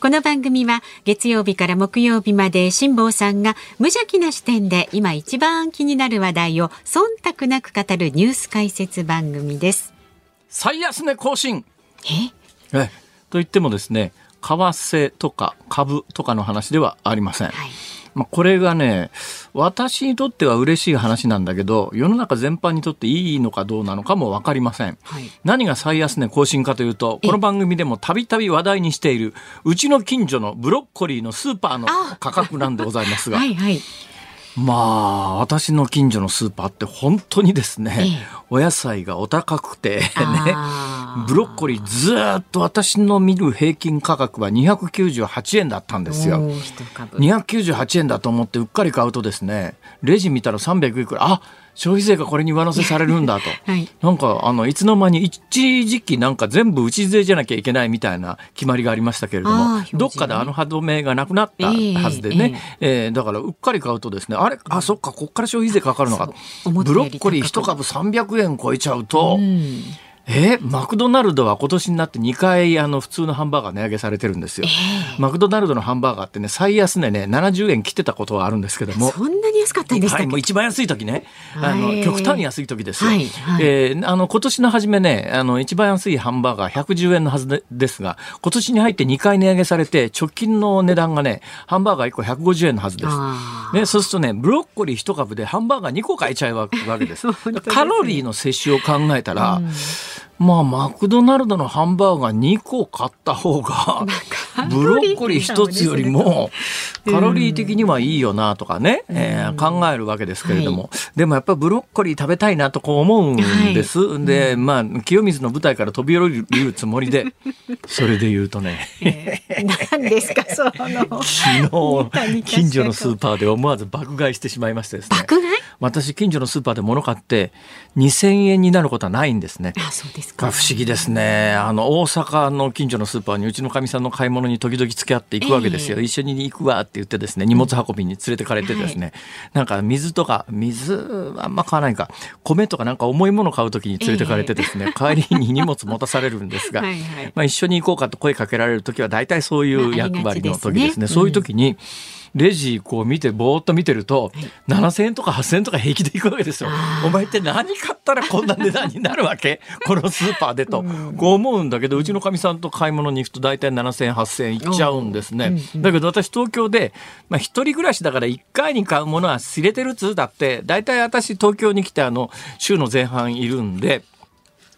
この番組は月曜日から木曜日まで辛坊さんが無邪気な視点で今一番気になる話題を忖度なく語るニュース解説番組です。最安値更新ええと言ってもですね為替とか株とかの話ではありません。はいまあ、これがね私にとっては嬉しい話なんだけど世の中全般にとっていいのかどうなのかも分かりません、はい、何が最安値更新かというとこの番組でもたびたび話題にしているうちの近所のブロッコリーのスーパーの価格なんでございますが。はいはい。まあ私の近所のスーパーって本当にですね、ええ、お野菜がお高くてねブロッコリーずっと私の見る平均価格は298円だったんですよ。298円だと思ってうっかり買うとですねレジ見たら300いくら。あ消費税がこれに上乗せされるんだと、はい、なんかあのいつの間に一時期なんか全部内税じゃなきゃいけないみたいな決まりがありましたけれども、どっかであの歯止めがなくなったはずでね、えー、えー、だからうっかり買うとですねあれ？あそっかこっから消費税かかるのか。ブロッコリー1株300円超えちゃうと。うんえマクドナルドは今年になって2回あの普通のハンバーガー値上げされてるんですよ、えー、マクドナルドのハンバーガーってね最安値ね70円切ってたことはあるんですけども。そんなに安かったんですか、はい、もう一番安い時ね。あの極端に安い時ですよ、はいはい、えー、あの今年の初めねあの一番安いハンバーガー110円のはずでですが今年に入って2回値上げされて直近の値段がねハンバーガー1個150円のはずです、ね、そうするとねブロッコリー1株でハンバーガー2個買えちゃうわけ ですね、カロリーの摂取を考えたら、うんまあ、マクドナルドのハンバーガー2個買った方が、ブロッコリー1つよりも、カロリー的にはいいよなとかね、えー、考えるわけですけれども、はい、でもやっぱりブロッコリー食べたいなとこう思うんです。はい、で、まあ、清水の舞台から飛び降りるつもりで、それで言うとね、えー、何ですか、その。昨日、近所のスーパーで思わず爆買いしてしまいましてですね。爆買い？私、近所のスーパーで物買って、2000円になることはないんですね。あ、そうですか。不思議ですね。あの、大阪の近所のスーパーにうちのかみさんの買い物に時々付き合っていくわけですよ。えー、一緒に行くわって言ってですね、荷物運びに連れてかれてですね、はい、なんか水とか、水はあんま買わないか、米とかなんか重いもの買う時に連れてかれてですね、えー、帰りに荷物持たされるんですが、はいはい、まあ一緒に行こうかと声かけられる時は大体そういう役割の時ですね。そういう時に、うんレジこう見てぼーっと見てると、7,000円とか8,000円とか平気でいくわけですよ。お前って何買ったらこんな値段になるわけ？このスーパーでと、こう思うんだけどうちのかみさんと買い物に行くと大体7,000円8,000円いっちゃうんですね。だけど私東京で、まあ、一人暮らしだから1回に買うものは知れてるっつうだって大体私東京に来てあの週の前半いるんで。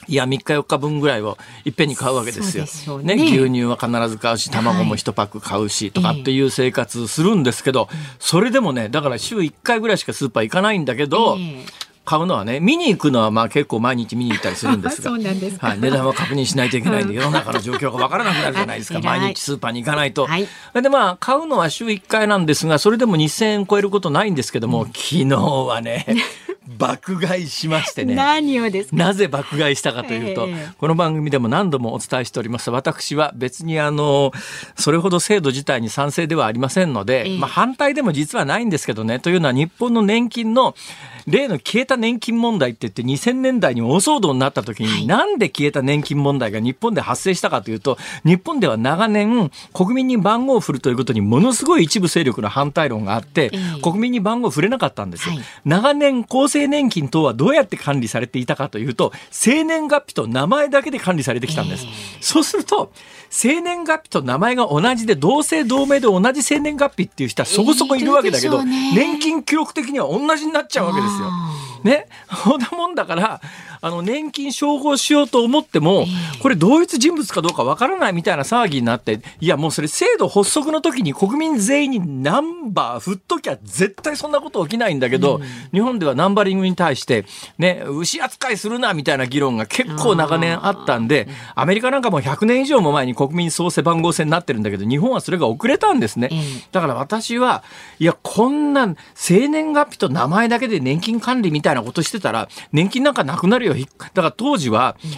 いや、3日4日分ぐらいをいっぺんに買うわけですよ。ね、ね、牛乳は必ず買うし、卵も1パック買うし、とかっていう生活するんですけど、それでもね、だから週1回ぐらいしかスーパー行かないんだけど、買うのはね見に行くのはまあ結構毎日見に行ったりするんですが はい、値段は確認しないといけないんで世の中の状況が分からなくなるじゃないですか。毎日スーパーに行かないと。はい、でまあ買うのは週1回なんですがそれでも2,000円超えることないんですけども、うん、昨日はね 爆買いしましてね。何をですなぜ爆買いしたかというと、この番組でも何度もお伝えしております。私は別にあのそれほど制度自体に賛成ではありませんので、まあ、反対でも実はないんですけどねというのは日本の年金の例の消えた年金問題って言って2000年代に大騒動になった時に、はい、なんで消えた年金問題が日本で発生したかというと日本では長年国民に番号を振るということにものすごい一部勢力の反対論があって、国民に番号を振れなかったんですよ。はい、長年厚生年金等はどうやって管理されていたかというと生年月日と名前だけで管理されてきたんです。そうすると生年月日と名前が同じで同姓同名で同じ生年月日っていう人はそこそこいるわけだけど、年金記録的には同じになっちゃうわけですよ。ね、ほんなもんだからあの年金照合しようと思っても、これ同一人物かどうかわからないみたいな騒ぎになって、いやもうそれ制度発足の時に国民全員にナンバー振っときゃ絶対そんなこと起きないんだけど、日本ではナンバリングに対して、ね、牛扱いするなみたいな議論が結構長年あったんで、アメリカなんかも100年以上も前に国民総背番号制になってるんだけど、日本はそれが遅れたんですね。だから私は、いや、こんな生年月日と名前だけで年金管理みたいなことしてたら、年金なんかなくなるよ。だから当時は、引っ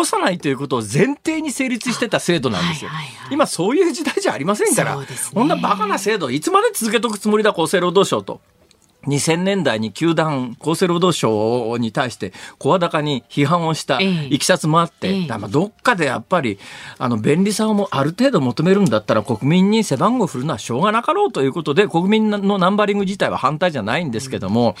越さないということを前提に成立してた制度なんですよ。今そういう時代じゃありませんから、こんなバカな制度いつまで続けとくつもりだ、厚生労働省と。2000年代に球団厚生労働省に対して声高に批判をしたいきさつもあって、ええ、どっかでやっぱりあの便利さをもある程度求めるんだったら国民に背番号を振るのはしょうがなかろうということで国民のナンバリング自体は反対じゃないんですけども、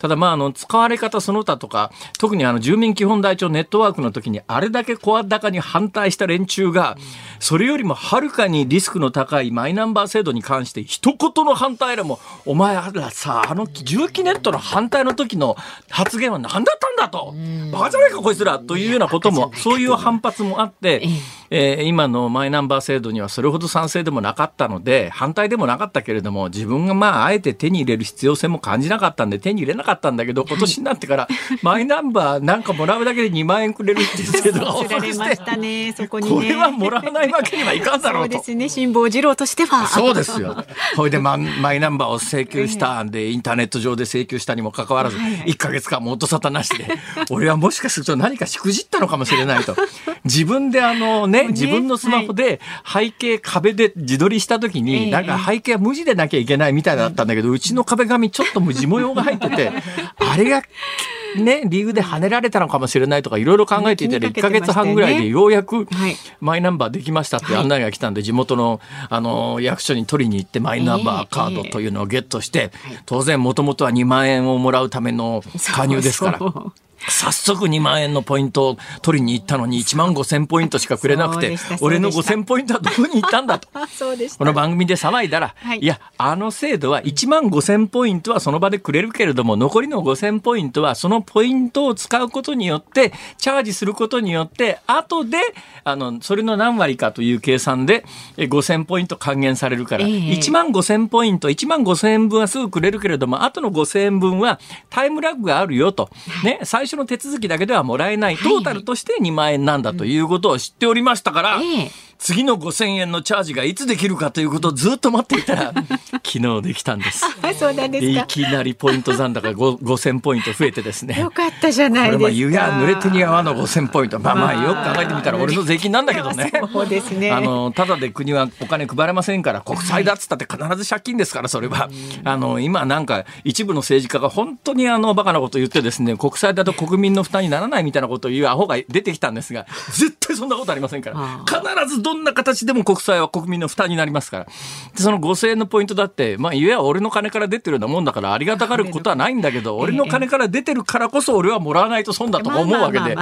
ただまああの使われ方その他とか特にあの住民基本台帳ネットワークの時にあれだけ声高に反対した連中がそれよりもはるかにリスクの高いマイナンバー制度に関して一言の反対らもお前らさあの重機ネットの反対の時の発言は何だったんだと、バカじゃないかこいつらというようなことも、そういう反発もあって、えー、今のマイナンバー制度にはそれほど賛成でもなかったので、反対でもなかったけれども、自分がまあ、あえて手に入れる必要性も感じなかったんで、手に入れなかったんだけど、今年になってから、マイナンバーなんかもらうだけで2万円くれるっていう制度が発足して、ね、そこに、ね、これはもらわないわけにはいかんだろうと。そうですね、辛坊治郎としては。そうですよ。ほいでマ、マイナンバーを請求したんで、インターネット上で請求したにもかかわらず、1か月間も音沙汰なしで、俺はもしかすると何かしくじったのかもしれないと。自分であのね、自分のスマホで背景壁で自撮りした時に、なんか背景は無地でなきゃいけないみたいだったんだけど、うちの壁紙ちょっと無地模様が入ってて、あれがね、理由で跳ねられたのかもしれないとかいろいろ考えていたら1か月半ぐらいでようやくマイナンバーできましたって案内が来たんで地元のあの役所に取りに行ってマイナンバーカードというのをゲットして当然もともとは2万円をもらうための加入ですから。早速2万円のポイントを取りに行ったのに1万5千ポイントしかくれなくて俺の5千ポイントはどこに行ったんだと。この番組で騒いだら、はい、いやあの制度は1万5千ポイントはその場でくれるけれども残りの5千ポイントはそのポイントを使うことによってチャージすることによって後であのそれの何割かという計算で5千ポイント還元されるから、えー、1万5千ポイント1万5千円分はすぐくれるけれども後の5千円分はタイムラグがあるよと、ね、最初の手続きだけではもらえない、トータルとして2万円なんだということを知っておりましたから、次の5000円のチャージがいつできるかということをずっと待っていたら 昨日できたんです。そうなんですいきなりポイント残高5000ポイント増えてですね。よかったじゃないですか。湯や濡れてに泡の5000ポイント。まあまあよく考えてみたら俺の税金なんだけどね。そうですね。あのただで国はお金配れませんから国債だっつったって必ず借金ですからそれは。あの今なんか一部の政治家が本当にあのバカなこと言ってですね国債だと国民の負担にならないみたいなことを言うアホが出てきたんですが絶対そんなことありませんから。必ずどんな形でも国債は国民の負担になりますから。その5000円のポイントだって、まあ、いや俺の金から出てるようなもんだからありがたがることはないんだけど、俺の金から出てるからこそ俺はもらわないと損だと思うわけで。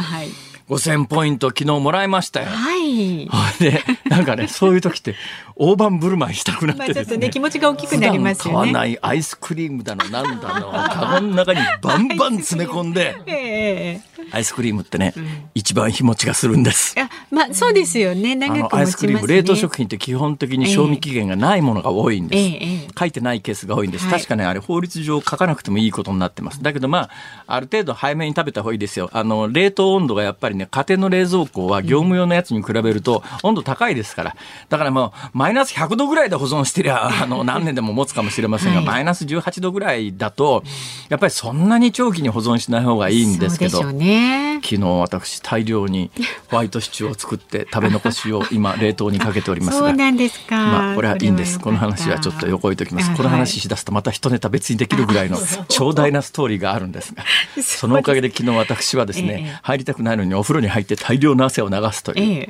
5000ポイント昨日もらいましたよ。はい。で、なんかね、そういう時って大盤振る舞いしたくなってですね。まあ、ちょっとね、気持ちが大きくなりますよね。買わないアイスクリームだの、なんだの、カゴの中にバンバン詰め込んで、えー、アイスクリームってね、うん、一番日持ちがするんです。いや、まあそうですよね。長くね、アイスクリーム、冷凍食品って基本的に賞味期限がないものが多いんです。えー、書いてないケースが多いんです。確かね、あれ法律上書かなくてもいいことになってます。だけどまあ、ある程度早めに食べた方がいいですよ。あの、冷凍温度がやっぱりね、家庭の冷蔵蔵庫は業務用のやつに比べると温度高いですから。だからもう、マイナス100度ぐらいで保存してりゃ、あの、何年でも持つかもしれませんが、はい、マイナス18度ぐらいだと、やっぱりそんなに長期に保存しない方がいいんですけど、ね、昨日私大量にホワイトシチューを作って食べ残しを今冷凍にかけておりますが。そうなんですか。まあ、これはいいんです。この話はちょっと横置いときます。この話しだすとまた一ネタ別にできるぐらいの長大なストーリーがあるんですが、そのおかげで昨日私はですね、入りたくないのにお風呂に入って大量の汗を流すという。え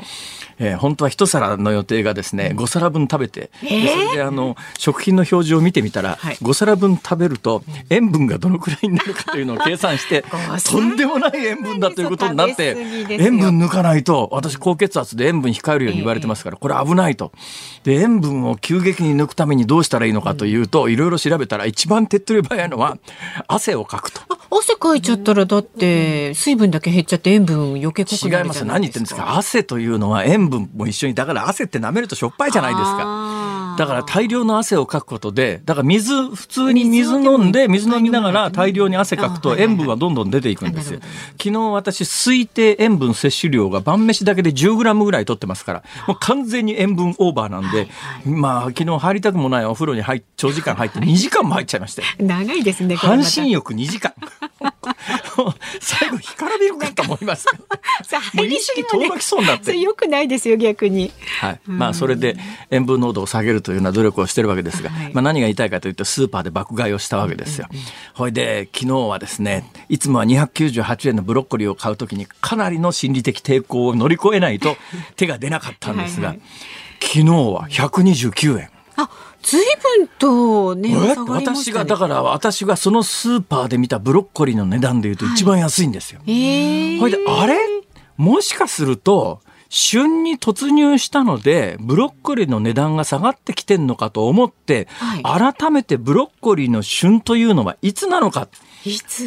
ー、本当は一皿の予定がですね5皿分食べて、えー、それであの食品の表示を見てみたら、はい、5皿分食べると塩分がどのくらいになるかというのを計算して とんでもない塩分だということになって塩分抜かないと私高血圧で塩分控えるように言われてますから、これ危ないと。で塩分を急激に抜くためにどうしたらいいのかというと、いろいろ調べたら一番手っ取り早いのは汗をかくと。汗かいちゃったらだって水分だけ減っちゃって塩分余計濃くなる違います。何言ってんですか。汗というのは塩分も一緒にだから汗って舐めるとしょっぱいじゃないですか。だから大量の汗をかくことでだから水普通に水飲んで水飲みながら大量に汗かくと塩分はどんどん出ていくんですよ。昨日私推定塩分摂取量が晩飯だけで10グラムぐらい取ってますからもう完全に塩分オーバーなんで、まあ昨日入りたくもないお風呂に入長時間入って2時間も入っちゃいました 長いですね半身浴2時間 最後干からびるかと思います。もう意識遠のきそうになって。よくないですよ逆に。はい。まあそれで塩分濃度を下げるというような努力をしてるわけですが、まあ何が言いたいかというとスーパーで爆買いをしたわけですよ、ほいで昨日はですねいつもは298円のブロッコリーを買うときにかなりの心理的抵抗を乗り越えないと手が出なかったんですがはい、昨日は129円。あ随分とね、ね、私がだから私がそのスーパーで見たブロッコリーの値段でいうと一番安いんですよ。はい、ほいであれ？もしかすると旬に突入したのでブロッコリーの値段が下がってきてんのかと思って、はい、改めてブロッコリーの旬というのはいつなのか。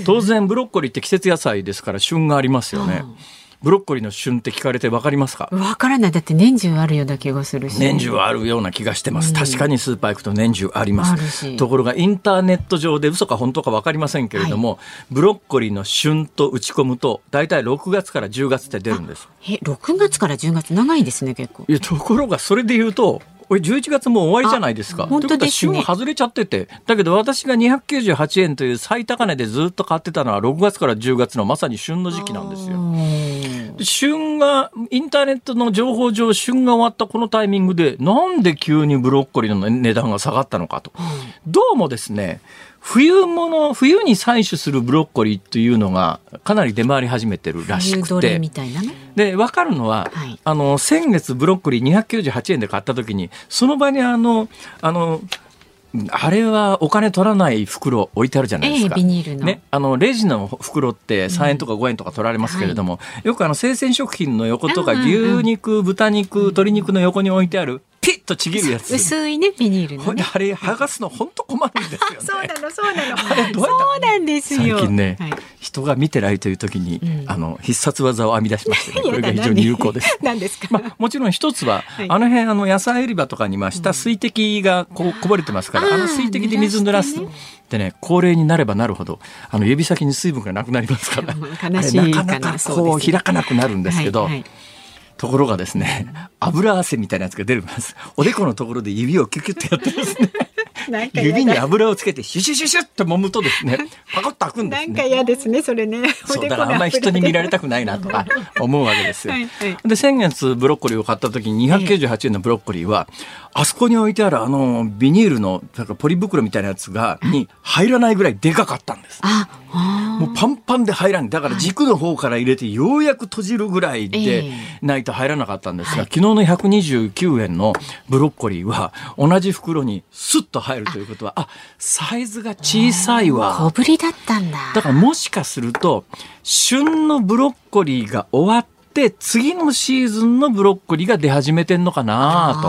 当然ブロッコリーって季節野菜ですから旬がありますよね。うんブロッコリーの旬って聞かれてわかりますか？わからない。だって年中あるような気がするし。年中あるような気がしてます。うん、確かにスーパー行くと年中あります。ところがインターネット上で嘘か本当かわかりませんけれども、はい、ブロッコリーの旬と打ち込むと、大体6月から10月って出るんです。え、6月から10月？長いですね、結構。いや、ところがそれで言うと、これ11月も終わりじゃないですか。本当ですね。旬外れちゃってて。だけど私が298円という最高値でずっと買ってたのは6月から10月のまさに旬の時期なんですよ。旬が、インターネットの情報上、旬が終わったこのタイミングで、なんで急にブロッコリーの値段が下がったのかと。どうもですね、冬物、冬に採取するブロッコリーというのがかなり出回り始めてるらしくて。で、わかるのは、はい、あの、先月ブロッコリー298円で買った時に、その場にあの、あの、あれはお金取らない袋置いてあるじゃないですか。えー、ビニールの。ね、あの、レジの袋って3円とか5円とか取られますけれども、うんはい、よくあの、生鮮食品の横とか牛肉、豚肉、鶏肉の横に置いてあるピッとちぎるやつ。薄いねビニールの、ね、あれ剥がすの本当困るんですよ、ね、そうなのそうなの。そうなんですよ。最近ね、はい、人が見てないという時に、うん、あの必殺技を編み出しまして、ね、これが非常に有効です。何ですか、まあ、もちろん一つは、はい、あの辺あの野菜売り場とかにま下水滴がここぼれてますから、うん、あの水滴で水濡らすでね高齢になればなるほどあの指先に水分がなくなりますから。悲しいなかなかこう開かなくなるんですけど、はいはいところがですね、油汗みたいなやつが出るんです。おでこのところで指をキュキュッとやってですね。指に油をつけてシュシュシュシュって揉むとですね、パコッと開くんです、ね、なんか嫌ですね、それね。そうだからあんまり人に見られたくないなとか 思うわけですよ。はいはい、で先月ブロッコリーを買った時に298円のブロッコリーは、あそこに置いてあるあのビニールのなんかポリ袋みたいなやつがに入らないぐらいでかかったんです。あもうパンパンで入らないだから軸の方から入れてようやく閉じるぐらいでないと入らなかったんですが、昨日の129円のブロッコリーは同じ袋にスッと入るということはあサイズが小さいわ。小ぶりだったんだ。だからもしかすると旬のブロッコリーが終わって次のシーズンのブロッコリーが出始めてんのかな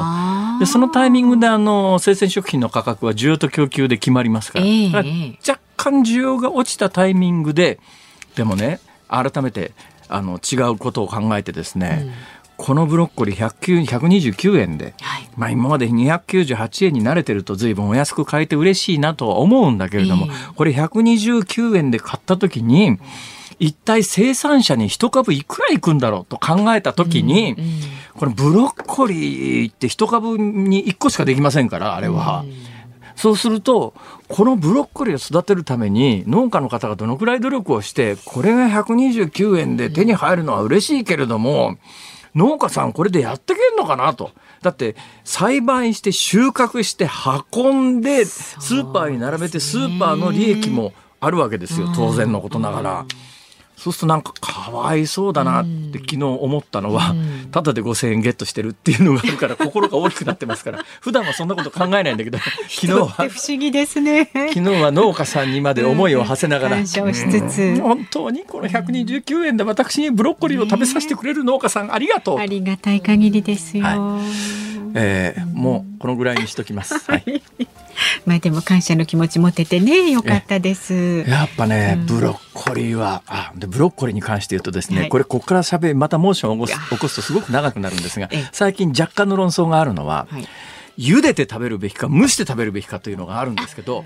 と。でそのタイミングであの生鮮食品の価格は需要と供給で決まりますから、えー、若干需要が落ちたタイミングででもね改めてあの違うことを考えてですね、うん。このブロッコリー129円で、はい、まあ今まで298円に慣れてると随分お安く買えて嬉しいなとは思うんだけれども、えー、これ129円で買った時に、一体生産者に一株いくらいくんだろうと考えた時に、うんうん、これブロッコリーって一株に1個しかできませんからあれは。うんそうすると、このブロッコリーを育てるために農家の方がどのくらい努力をして、これが129円で手に入るのは嬉しいけれども、農家さんこれでやってけんのかなと。だって栽培して収穫して運んでスーパーに並べてスーパーの利益もあるわけですよ当然のことながら。そうするとなんかかわいそうだなって昨日思ったのは、ただで5,000円ゲットしてるっていうのがあるから心が大きくなってますから 普段はそんなこと考えないんだけど 昨日は不思議ですね。昨日は農家さんにまで思いを馳せながら、本当にこの129円で私にブロッコリーを食べさせてくれる農家さんありがとう、ありがたい限りですよ、はい、えー、もうこのぐらいにしときます。はい まあでも感謝の気持ち持ててねよかったです。やっぱね、うん、ブロッコリーはあでブロッコリーに関して言うとですね、はい、これここからしゃべまたモーションを起こす起こすとすごく長くなるんですが最近若干の論争があるのは、はい、茹でて食べるべきか蒸して食べるべきかというのがあるんですけど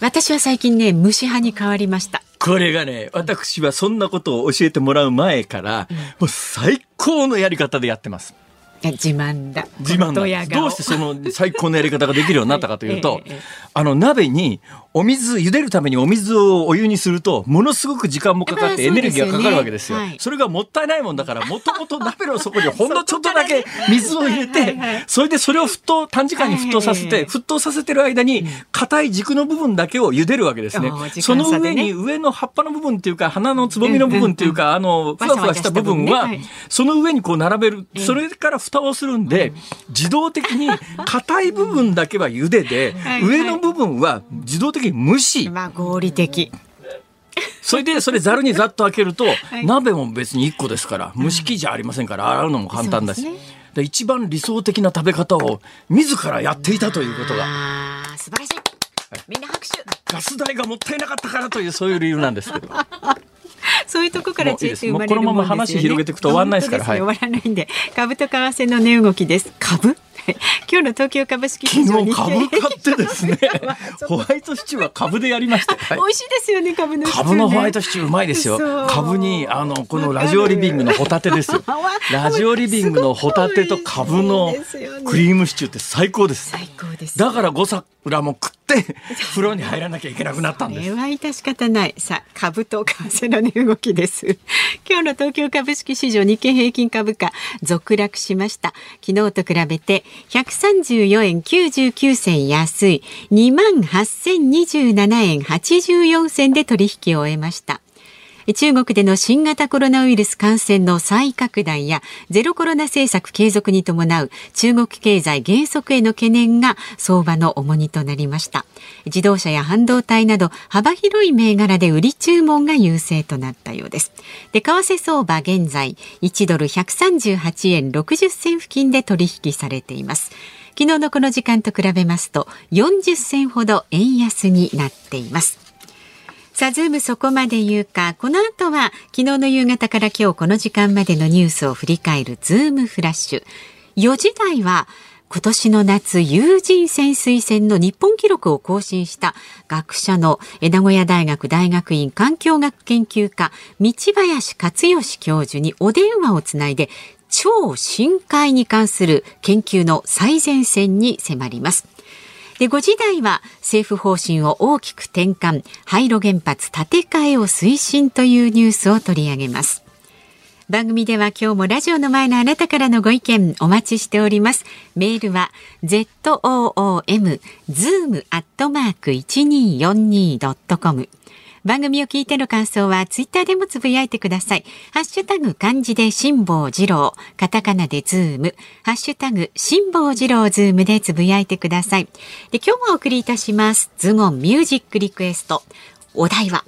私は最近ね蒸し派に変わりました。これがね私はそんなことを教えてもらう前から、うん、もう最高のやり方でやってます。自慢だ。自慢だどうしてその最高のやり方ができるようになったかというと、あの鍋にお水茹でるためにお水をお湯にするとものすごく時間もかかってエネルギーがかかるわけですよ。そ、ねはい、それがもったいないもんだからもともと鍋の底に ほんのちょっとだけ水を入れてそれでそれを沸騰短時間に沸騰させて沸騰させてる間に硬い軸の部分だけを茹でるわけですね。その上に上の葉っぱの部分っていうか花のつぼみの部分っていうかあのふわふわした部分はその上にこう並べる。それから蓋をするんで自動的に硬い部分だけは茹でで 上の部分は自動的に蒸し。まあ合理的。それでそれざるにざっと開けると、鍋も別に1個ですから蒸し器じゃありませんから洗うのも簡単だし。で一番理想的な食べ方を自らやっていたということが。素晴らしい。みんな拍手。ガス代がもったいなかったからというそういう理由なんですけど。そういうとこから知恵ね、このまま話広げていくと終わらないですから。はい、終わらないんで。株と為替の値動きです。株？今日の東京株式市場に株買ってですね。ホワイトシチューは株でやりました、はい、美味しいですよね株の、ね、株のホワイトシチューうまいですよ。株にあのこのラジオリビングのホタテですよ。ラジオリビングのホタテと株のクリームシチューって最高です最高です。だから5桜も食って風呂に入らなきゃいけなくなったんです。それは致し方ない。さあ株と為替の値動きです。今日の東京株式市場日経平均株価続落しました。昨日と比べて134円99銭安い2万8027円84銭で取引を終えました。中国での新型コロナウイルス感染の再拡大やゼロコロナ政策継続に伴う中国経済減速への懸念が相場の重荷となりました。自動車や半導体など幅広い銘柄で売り注文が優勢となったようです。で為替相場現在1ドル138円60銭付近で取引されています。昨日のこの時間と比べますと40銭ほど円安になっています。さあ、ズームそこまで言うか。この後は、昨日の夕方から今日この時間までのニュースを振り返るズームフラッシュ。4時台は、今年の夏、有人潜水船の日本記録を更新した学者の名古屋大学大学院環境学研究科、道林克義教授にお電話をつないで、超深海に関する研究の最前線に迫ります。で5時台は政府方針を大きく転換廃炉原発建て替えを推進というニュースを取り上げます番組では今日もラジオの前のあなたからのご意見お待ちしております。メールは zoom zoom アットマーク 1242.com 番組を聞いての感想はツイッターでもつぶやいてください。ハッシュタグ漢字で辛坊治郎、カタカナでズーム、ハッシュタグ辛坊治郎ズームでつぶやいてください。で今日もお送りいたします。ズームオンミュージックリクエスト。お題は？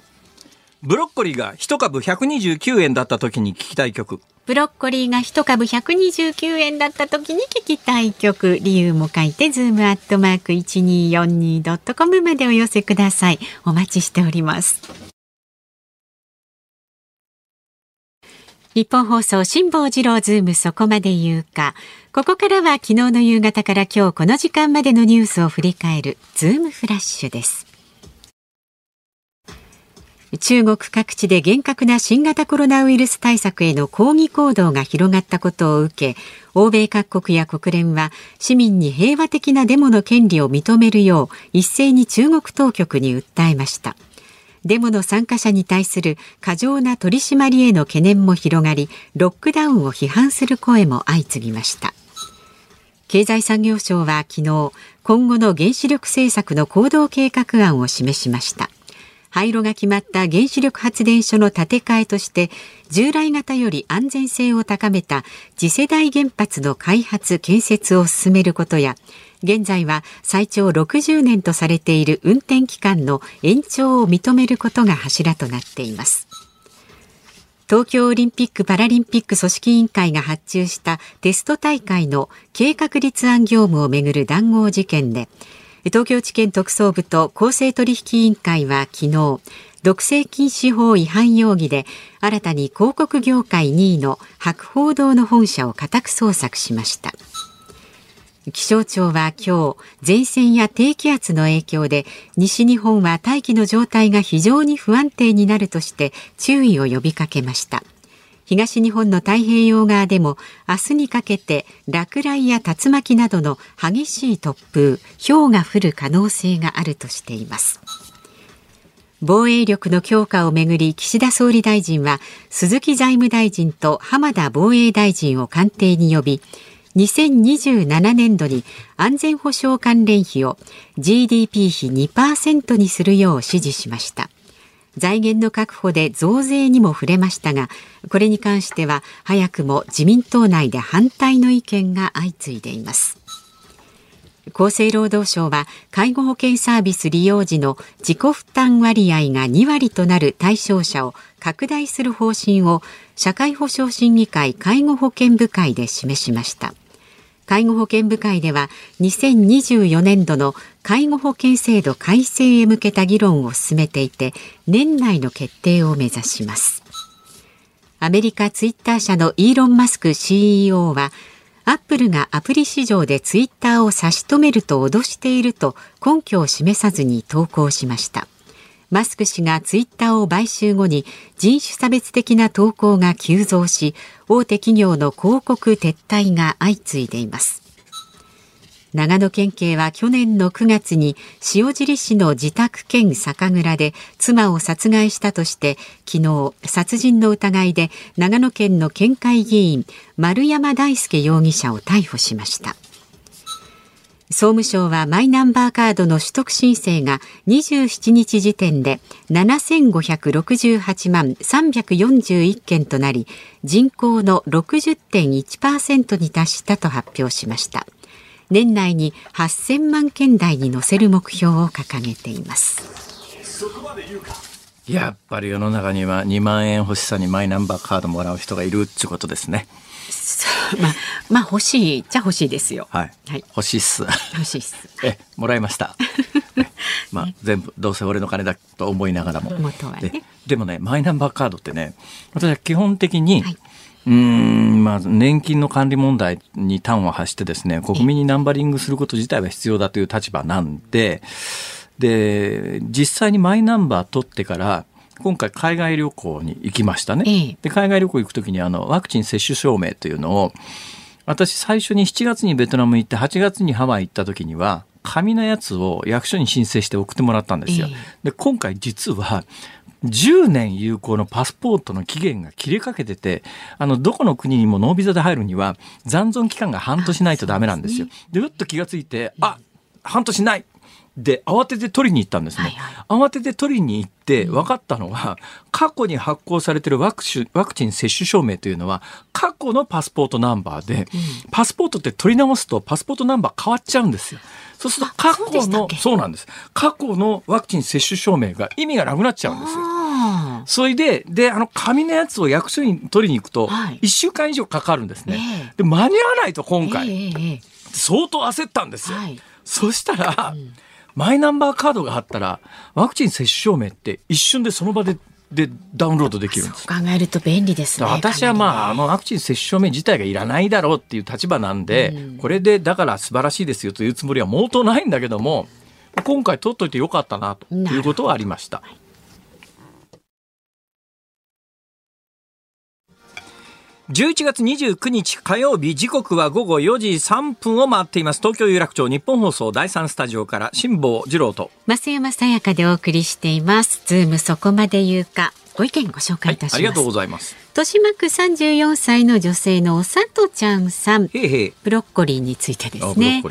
ブロッコリーが一株129円だった時に聞きたい曲。ブロッコリーが一株129円だった時に聞きたい曲、理由も書いて、ズームアットマーク 1242.com までお寄せください。お待ちしております。ニッポン放送辛坊治郎ズームそこまで言うか。ここからは昨日の夕方から今日この時間までのニュースを振り返るズームフラッシュです。中国各地で厳格な新型コロナウイルス対策への抗議行動が広がったことを受け欧米各国や国連は市民に平和的なデモの権利を認めるよう一斉に中国当局に訴えました。デモの参加者に対する過剰な取り締まりへの懸念も広がりロックダウンを批判する声も相次ぎました。経済産業省は昨日今後の原子力政策の行動計画案を示しました。廃炉が決まった原子力発電所の建て替えとして従来型より安全性を高めた次世代原発の開発建設を進めることや現在は最長60年とされている運転期間の延長を認めることが柱となっています。東京オリンピック・パラリンピック組織委員会が発注したテスト大会の計画立案業務をめぐる談合事件で東京地検特捜部と公正取引委員会は昨日独占禁止法違反容疑で新たに広告業界2位の博報堂の本社を家宅捜索しました。気象庁は今日前線や低気圧の影響で西日本は大気の状態が非常に不安定になるとして注意を呼びかけました。東日本の太平洋側でも明日にかけて落雷や竜巻などの激しい突風、氷が降る可能性があるとしています。防衛力の強化をめぐり岸田総理大臣は鈴木財務大臣と浜田防衛大臣を官邸に呼び2027年度に安全保障関連費を GDP 比2%にするよう指示しました財源の確保で増税にも触れましたがこれに関しては早くも自民党内で反対の意見が相次いでいます。厚生労働省は介護保険サービス利用時の自己負担割合が2割となる対象者を拡大する方針を社会保障審議会介護保険部会で示しました。介護保険部会では2024年度の介護保険制度改正へ向けた議論を進めていて年内の決定を目指します。アメリカツイッター社のイーロン・マスク CEO はアップルがアプリ市場でツイッターを差し止めると脅していると根拠を示さずに投稿しました。マスク氏がツイッターを買収後に人種差別的な投稿が急増し大手企業の広告撤退が相次いでいます。長野県警は去年の9月に塩尻市の自宅兼酒蔵で妻を殺害したとして昨日殺人の疑いで長野県の県会議員丸山大輔容疑者を逮捕しました。総務省はマイナンバーカードの取得申請が27日時点で7568万341件となり人口の60.1%に達したと発表しました。年内に8000万件台に乗せる目標を掲げています。やっぱり世の中には2万円欲しさにマイナンバーカードもらう人がいるってことですね。まあ、まあ欲しいじゃ欲しいですよ。はい。はい、欲しいっす。欲しいっす。え、もらいました。まあ、全部どうせ俺の金だと思いながらも。ね、ででもねマイナンバーカードってね私は基本的に、はい、うんまあ、年金の管理問題に端を発してですね国民にナンバリングすること自体は必要だという立場なんでで実際にマイナンバー取ってから今回海外旅行に行きましたね。ええ、で海外旅行行く時にあのワクチン接種証明というのを私最初に7月にベトナム行って8月にハワイ行った時には紙のやつを役所に申請して送ってもらったんですよ。え、で今回実は10年有効のパスポートの期限が切れかけてて、あの、どこの国にもノービザで入るには残存期間が半年ないとダメなんですよ。で、うっと気がついて、あ、半年ないで慌てて取りに行ったんですね、はいはい、慌てて取りに行って分かったのは、過去に発行されているワクチンワクチン接種証明というのは過去のパスポートナンバーで、うん、パスポートって取り直すとパスポートナンバー変わっちゃうんですよ。そうすると過去のそうなんです。過去のワクチン接種証明が意味がなくなっちゃうんですよ。それでであの紙のやつを役所に取りに行くと1週間以上かかるんですね。はい、で間に合わないと今回、えー、相当焦ったんですよ。はい、そしたら、うんマイナンバーカードがあったらワクチン接種証明って一瞬でその場ででダウンロードできるんです。考えると便利ですね私はまああのワクチン接種証明自体がいらないだろうっていう立場なんで、うん、これでだから素晴らしいですよというつもりは毛頭ないんだけども今回取っといてよかったなということはありました。11月29日火曜日時刻は午後4時3分を回っています。東京有楽町ニッポン放送第三スタジオから辛坊治郎と。増山さやかでお送りしています。ズームそこまで言うか。ご意見ご紹介いたします、はい、ありがとうございます。豊島区34歳の女性のおさとちゃんさん。ブロッコリーについてですね。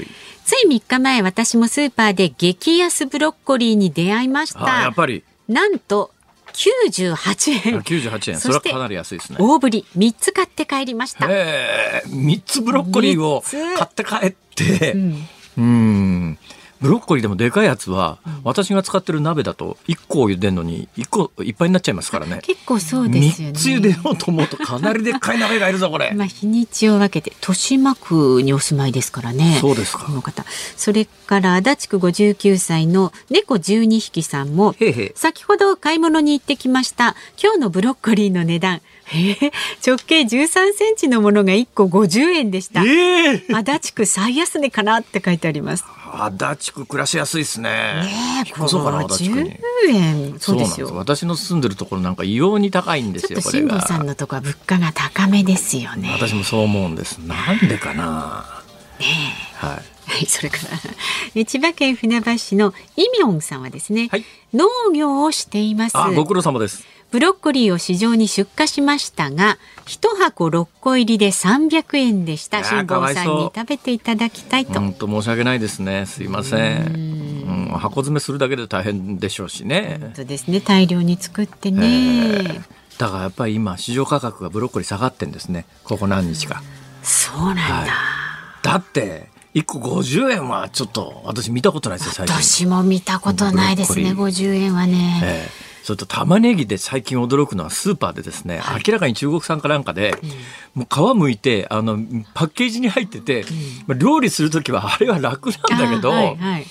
つい3日前私もスーパーで激安ブロッコリーに出会いました。やっぱり。なんと98円。98円。それはかなり安いですね。大ぶり3つ買って帰りました。ええ、3つブロッコリーを買って帰って、うん、うんブロッコリーでもでかいやつは、私が使ってる鍋だと1個茹でるのに1個いっぱいになっちゃいますからね。結構そうですよね。3つ茹でようと思うとかなりでっかい鍋がいるぞこれ。まあ日にちを分けて豊島区にお住まいですからね。そうですかこの方。それから足立区59歳の猫12匹さんも先ほど買い物に行ってきました。今日のブロッコリーの値段。へえ直径13センチのものが1個50円でした。ええ足立区最安値かなって書いてあります。足立区暮らしやすいですね。ねえ、引っ越そうかな足立区に。50円。そうですよ。私の住んでるところなんか異様に高いんでちょっとすよ。辛坊さんのとこは物価が高めですよね。私もそう思うんです。なんでかな。はい。はい、それからえ千葉県船橋市のイミョンさんはですね、はい農業をしています。あ、ご苦労様です。ブロッコリーを市場に出荷しましたが、一箱6個入りで300円でした。辛坊さんに食べていただきたいと。本当申し訳ないですね。すいません。うん、箱詰めするだけで大変でしょうしね本。当ですね、大量に作ってえねー。だからやっぱり今市場価格がブロッコリー下がってんですね。ここ何日か。そうなんだ。はいだって1個50円はちょっと私見たことないですよ最近。私も見たことないですね、ブロッ50円はね。ええそれと玉ねぎで最近驚くのはスーパーでですね、明らかに中国産かなんかで、もう皮むいてあのパッケージに入ってて、まあ料理する時はあれは楽なんだけど、あはいはい。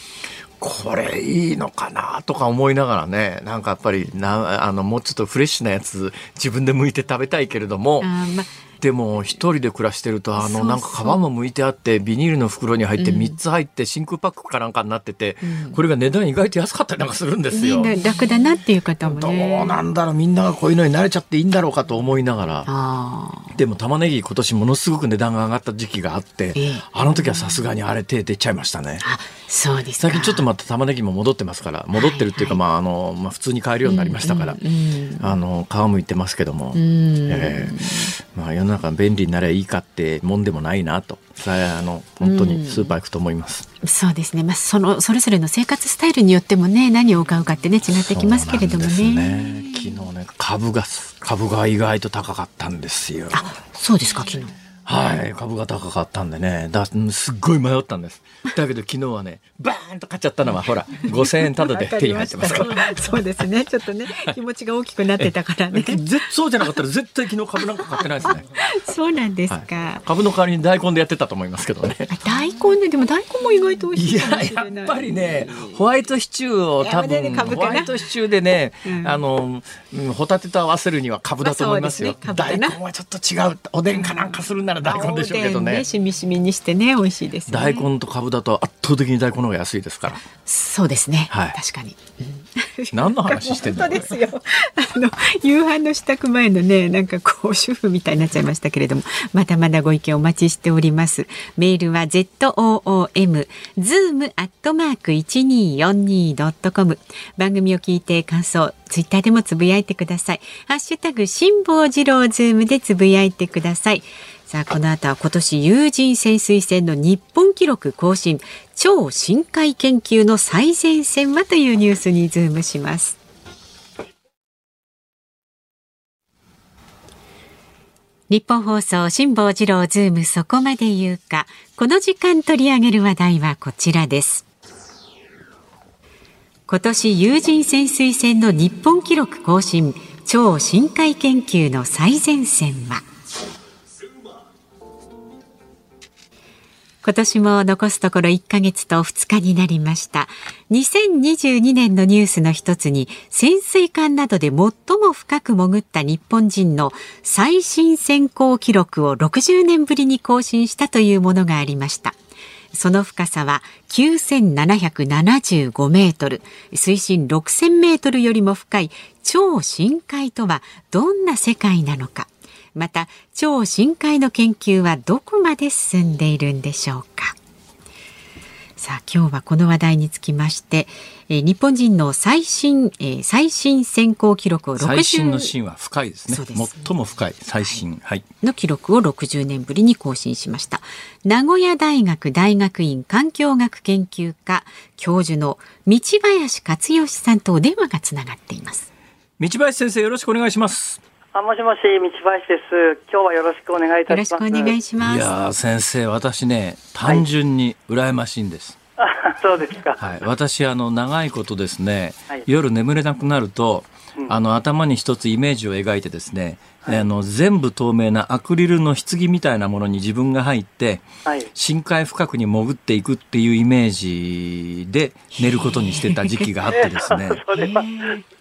これいいのかなとか思いながらねなんかやっぱりなあのもうちょっとフレッシュなやつ自分で剥いて食べたいけれどもまでも一人で暮らしてるとあのなんか皮も剥いてあってビニールの袋に入って3つ入って真空パックかなんかになってて、これが値段意外と安かったりなんかするんですよ。ね、楽だなっていう方もどうね。なんだろうみんながこういうのに慣れちゃっていいんだろうかと思いながら。あでも玉ねぎ今年ものすごく値段が上がった時期があって、ええ。あの時はさすがにあれ手出ちゃいましたね。あ、そうですか。最近ちょっとまた玉ねぎも戻ってますから戻ってるっていうか、まああのまあ、普通に買えるようになりましたから、うんあの皮むいてますけども、うん。ええ。まあ、世の中便利になればいいかってもんでもないなとさああの本当にスーパー行くと思います。そうですね。まあそのそれぞれの生活スタイルによってもね何を買うかってね違ってきますけれどもね。ね昨日ね株が株が意外と高かったんですよ。あ、そうですか昨日。はい、株が高かったんでね、だうんすっごい迷ったんです。だけど昨日はね、バーンと買っちゃったのは、ほら、5000円ただで手に入ってますから。そうですね。ちょっとね 気持ちが大きくなってたからね。ぜそうじゃなかったら絶対昨日株なんか買ってないですね。そうなんですはいか。株の代わりに大根でやってたと思いますけどね。あ大根ねでも大根も意外と美味しいいや。やっぱりね、ホワイトシチューを多分、ねホワイトシチューでね、うんあの、うんホタテと合わせるには株だと思いますよ。まあすね大根はちょっと違う。おでんかなんかするなら大根でしょうけどねおでん。しみしみにしてね美味しいですね。大根と株だと圧倒的に大根の方が安いですから。そうですね。はい確かに。何の話してん当ですよ。あの夕飯の支度前のねなんかこう主婦みたいになっちゃいましたけれどもまだまだご意見お待ちしております。メールは z o o m zoom アットマーク一二四二ドットコム番組を聞いて感想ツイッターでもつぶやいてください。ハッシュタグ辛坊治郎ズームでつぶやいてください。さあこの後は今年有人潜水船の日本記録更新超深海研究の最前線はというニュースにズームします。ニッポン放送辛坊治郎ズームそこまで言うか。この時間取り上げる話題はこちらです。今年有人潜水船の日本記録更新超深海研究の最前線は？今年も残すところ1ヶ月と2日になりました。2022年のニュースの一つに潜水艦などで最も深く潜った日本人の最新潜航記録を60年ぶりに更新したというものがありました。その深さは9775メートル、水深6000メートルよりも深い超深海とはどんな世界なのか。また超深海の研究はどこまで進んでいるんでしょうか。さあ今日はこの話題につきまして、えー日本人の最新、えー最新選考記録を60最新のシーンは深いですね。そうです。最も深い最新。はい、の記録を60年ぶりに更新しました。名古屋大学大学院環境学研究科教授の道林克義さんとお電話がつながっています。道林先生よろしくお願いしますあ、もしもし、道林です。今日はよろしくお願いいたします。よろしくお願いしますいやー先生私ね単純に羨ましいんです、そうですか。はい、私あの長いことですね、はい夜眠れなくなると、うんあの頭に一つイメージを描いてですね、あの全部透明なアクリルの棺みたいなものに自分が入ってはい。深海深くに潜っていくっていうイメージで寝ることにしてた時期があってですね。それは、す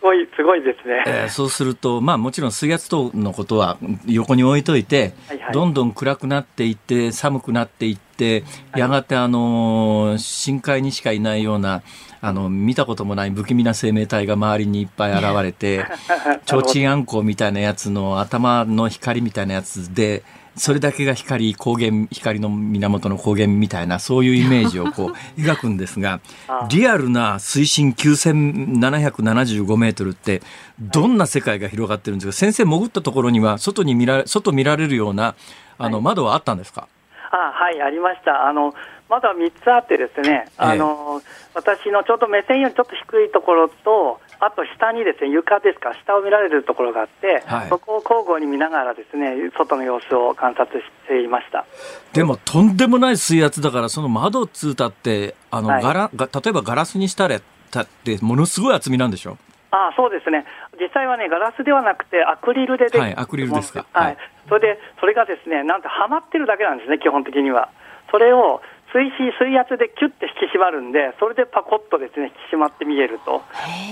ごい、すごいですね。えーそうすると、まあもちろん水圧等のことは横に置いといて、はいはいどんどん暗くなっていって、寒くなっていって、やがてあのー深海にしかいないような、あの、見たこともない不気味な生命体が周りにいっぱい現れて、提灯あんこみたいなやつの頭の光みたいなやつで、それだけが光、光源、光の源の光源みたいな、そういうイメージをこう 描くんですがあ、リアルな水深9775メートルって、どんな世界が広がってるんですか？先生潜ったところには、外に見られ、外見られるような、あの、窓はあったんですか？あはい、ありました。あの、まだ3つあってですね、あの、私のちょうど目線よりちょっと低いところと、あと下にですね、床ですか、下を見られるところがあって、はい。そこを交互に見ながらですね、外の様子を観察していました。でも、とんでもない水圧だから、その窓っつうたって、あの、はい。ガ例えばガラスにしたれたって、ものすごい厚みなんでしょ？あそうですね、実際はね、ガラスではなくて、アクリルでできてるはいアクリルですか。ははいい、それで、それがですね、なんとはまってるだけなんですね、基本的には。それを水深、水圧でキュッて引き締まるんで、それでパコッとですね引き締まって見えると、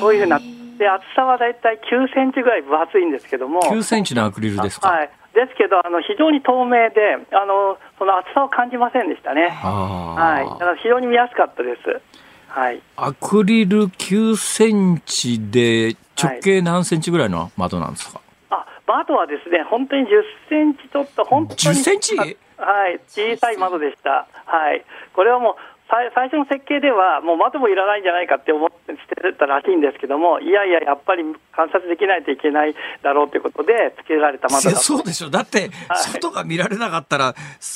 そういうふうになって、厚さはだいたい9センチぐらい分厚いんですけども。?9 センチのアクリルですか？はい、ですけど、あの非常に透明であの、その厚さを感じませんでしたね。あはい、だあから非常に見やすかったです。はい、アクリル9センチで直径何センチぐらいの窓なんですか、あ窓はですね、本当に10センチちょっと、本当に。10センチ？はい、小さい窓でした。はい。これはもう、最初の設計では、もう窓もいらないんじゃないかって思ってしてたらしいんですけども、いやいや、やっぱり観察できないといけないだろうということで、付けられた窓だと。そうでしょ。だって、はい。外が見られなかったら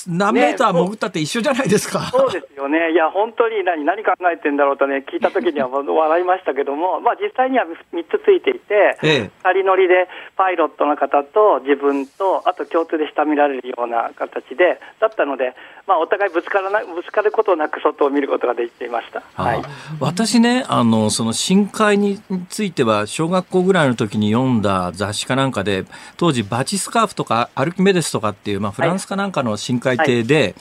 何メーター潜ったって一緒じゃないですか、そうですよね、いや、本当に何何考えてんだろうとね、聞いたときにはもう笑いましたけども、まあ、実際には3つついていて、ええ。2人乗りでパイロットの方と自分と、あと共通で下見られるような形で、だったので、まあ、お互いぶつからなぶつかることなく外を見ることができていました。はい。あ私ねあのその深海については小学校ぐらいの時に読んだ雑誌かなんかで当時バチスカーフとかアルキメデスとかっていう、まあ、フランスかなんかの深海艇で、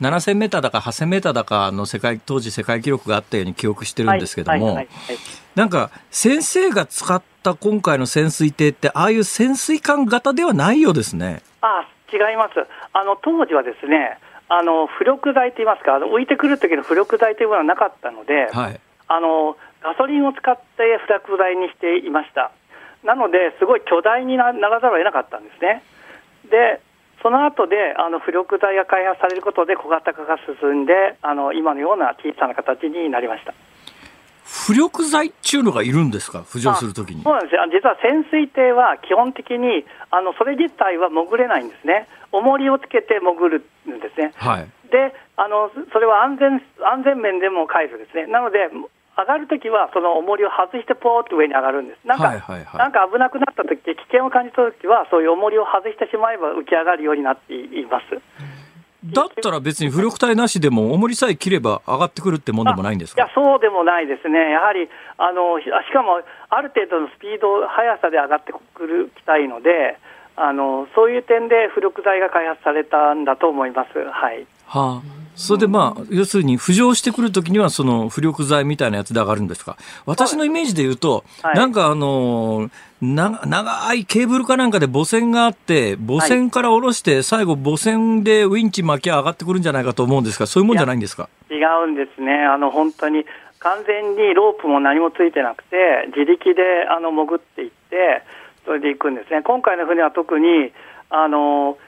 7000メーターだか8000メーターだかの世界当時世界記録があったように記憶してるんですけども、はい。はい。はいはいなんか先生が使った今回の潜水艇ってああいう潜水艦型ではないようですね。あ違いますあの当時はですねあの浮力剤といいますか、あの浮いてくる時の浮力剤というものはなかったので、はいあのガソリンを使って浮力剤にしていました。なので、すごい巨大になならざるを得なかったんですね。で、その後であの浮力剤が開発されることで小型化が進んで、あの今のような小さな形になりました。浮力剤っていうのがいるんですか？浮上するときにそうなんですよ。あ実は潜水艇は基本的にあのそれ自体は潜れないんですね。重りをつけて潜るんですね。はいで、あのそれは安全安全面でも解除ですね。なので、上がるときは、その重りを外して、ポーって上に上がるんです。なんか、はいはいはいなんか危なくなったとき、危険を感じたときは、そういう重りを外してしまえば浮き上がるようになっています。だったら別に浮力体なしでも重りさえ切れば上がってくるってもんでもないんですか？いや、そうでもないですね。やはり、あの、ししかも、ある程度のスピード、速さで上がってくるきたいので、あの、そういう点で浮力剤が開発されたんだと思います。はい。はあ、それでまあ、要するに浮上してくるときにはその浮力剤みたいなやつで上がるんですか？私のイメージで言うと、はい。なんかあのーな長いケーブルかなんかで母船があって母船から下ろして最後母船でウィンチ巻き上がってくるんじゃないかと思うんですがそういうもんじゃないんですか？違うんですね。あの、本当に、完全にロープも何もついてなくて、自力で、あの、潜っていって、それで行くんですね。今回の船は特に、あの、い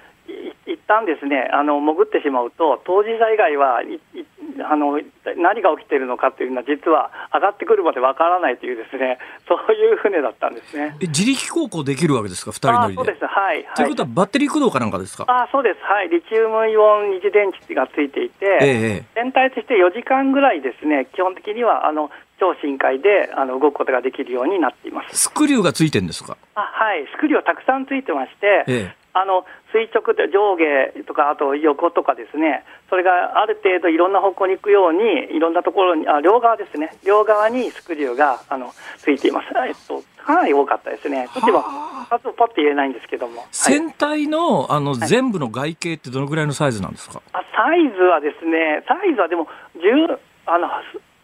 一旦ですね、あの、潜ってしまうと、当事者以外は、いいあの、何が起きているのかというのは、実は上がってくるまでわからないというですね、そういう船だったんですね。え自力航行できるわけですか？二人乗りで。あそうです。はい。ということはバッテリー駆動かなんかですか、あそうです。はい。リチウムイオン二次電池がついていて、ええ全体として4時間ぐらいですね、基本的にはあの超深海であの動くことができるようになっています。スクリューがついてるんですか？あはい、スクリューはたくさんついてまして、ええああの垂直で上下とか、あと横とかですね、それがある程度いろんな方向に行くように、いろんなところに、あ両側ですね、両側にスクリューがあのついています。えっと、かなり多かったですね。ちょっと今、数をパッと言えないんですけども。はい、船体のあの全部の外形ってどのぐらいのサイズなんですか、あサイズはですね、サイズはでも10、あの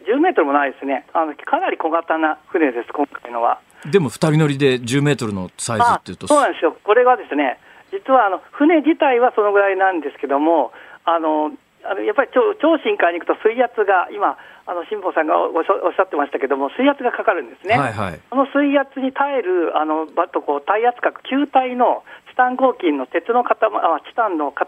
10メートルもないですね。あのかなり小型な船です、今回のは。でも2人乗りで10メートルのサイズっていうとそうなんですよ。これはですね、実はあの船自体はそのぐらいなんですけども、あのあのやっぱり超超深海に行くと水圧が今、あの辛坊さんがおっしゃってましたけども、水圧がかかるんですね、はいはい、その水圧に耐えるあのバットこう耐圧角、球体のチタン合金の鉄の塊あチタンの塊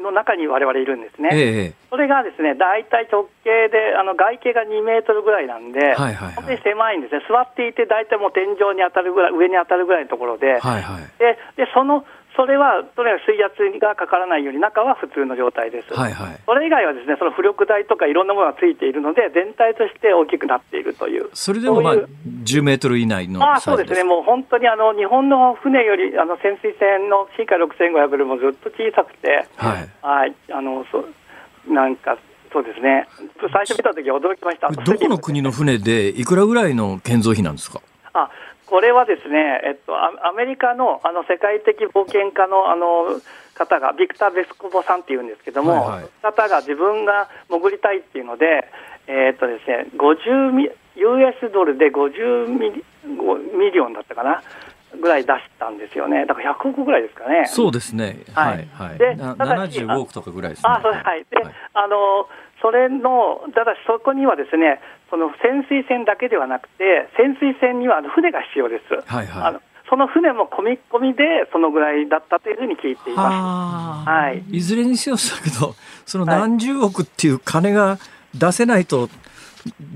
の中にわれわれいるんですね、ええ、それがですね大体直径で、あの外径が2メートルぐらいなんで、はいはいはい、本当に狭いんですね、座っていて、大体もう天井に当たるぐらい、上に当たるぐらいのところで、はいはい、ででそのそれは、とにかく水圧がかからないように、中は普通の状態です。はいはい、それ以外はですね、その浮力台とかいろんなものがついているので、全体として大きくなっているという。それでもまあ、10メートル以内のあそうですね、もう本当にあの日本の船より、あの潜水船の深海6500よりもずっと小さくて、はい、はい、あのそなんか、そうですね、最初見たときは驚きました。どこの国の船で、いくらぐらいの建造費なんですか？あこれはですね、えっと、アメリカのあの世界的冒険家のあの方が、ビクター・ベスコボさんっていうんですけども、はいはい、方が自分が潜りたいっていうので、えー、っとですね、50ミ US ドルで50ミリミリオンだったかな。ぐらい出したんですよね、だから100億ぐらいですかね。そうですね、はい、はい、で75億とかぐらいですね。あそうはいで、はい、あのそれの、ただしそこにはですね、その潜水船だけではなくて、潜水船には船が必要です。はいはい、あのその船も込み込みで、そのぐらいだったというふうに聞いています。はい、いずれにせよだけど、その何十億っていう金が出せないと、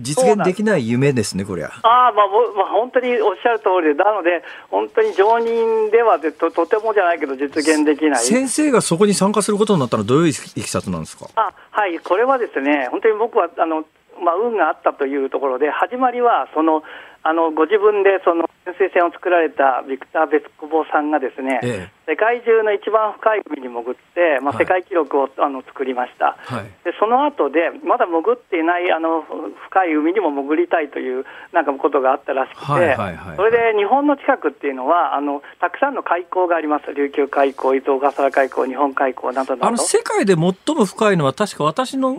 実現できない夢ですね、こりゃ。あまあ、まあ、本当におっしゃる通りで、なので、本当に常人ではでととてもじゃないけど、実現できない。先生がそこに参加することになったのは、どういういきさつなんですか？あはい、これはですね、本当に僕はあの、まあ、運があったというところで、始まりはそのあのご自分でその潜水船を作られたビクター・ベスコボさんがですね、ええ、世界中の一番深い海に潜って、まあ、世界記録を、はい、あの作りました、はい、でその後で、まだ潜っていないあの深い海にも潜りたいというなんかことがあったらしくて、はいはいはい、それで日本の近くっていうのはあの、たくさんの海溝があります、琉球海溝、伊豆小笠原海溝、日本海溝などなど。あの世界で最も深いのは、確か私の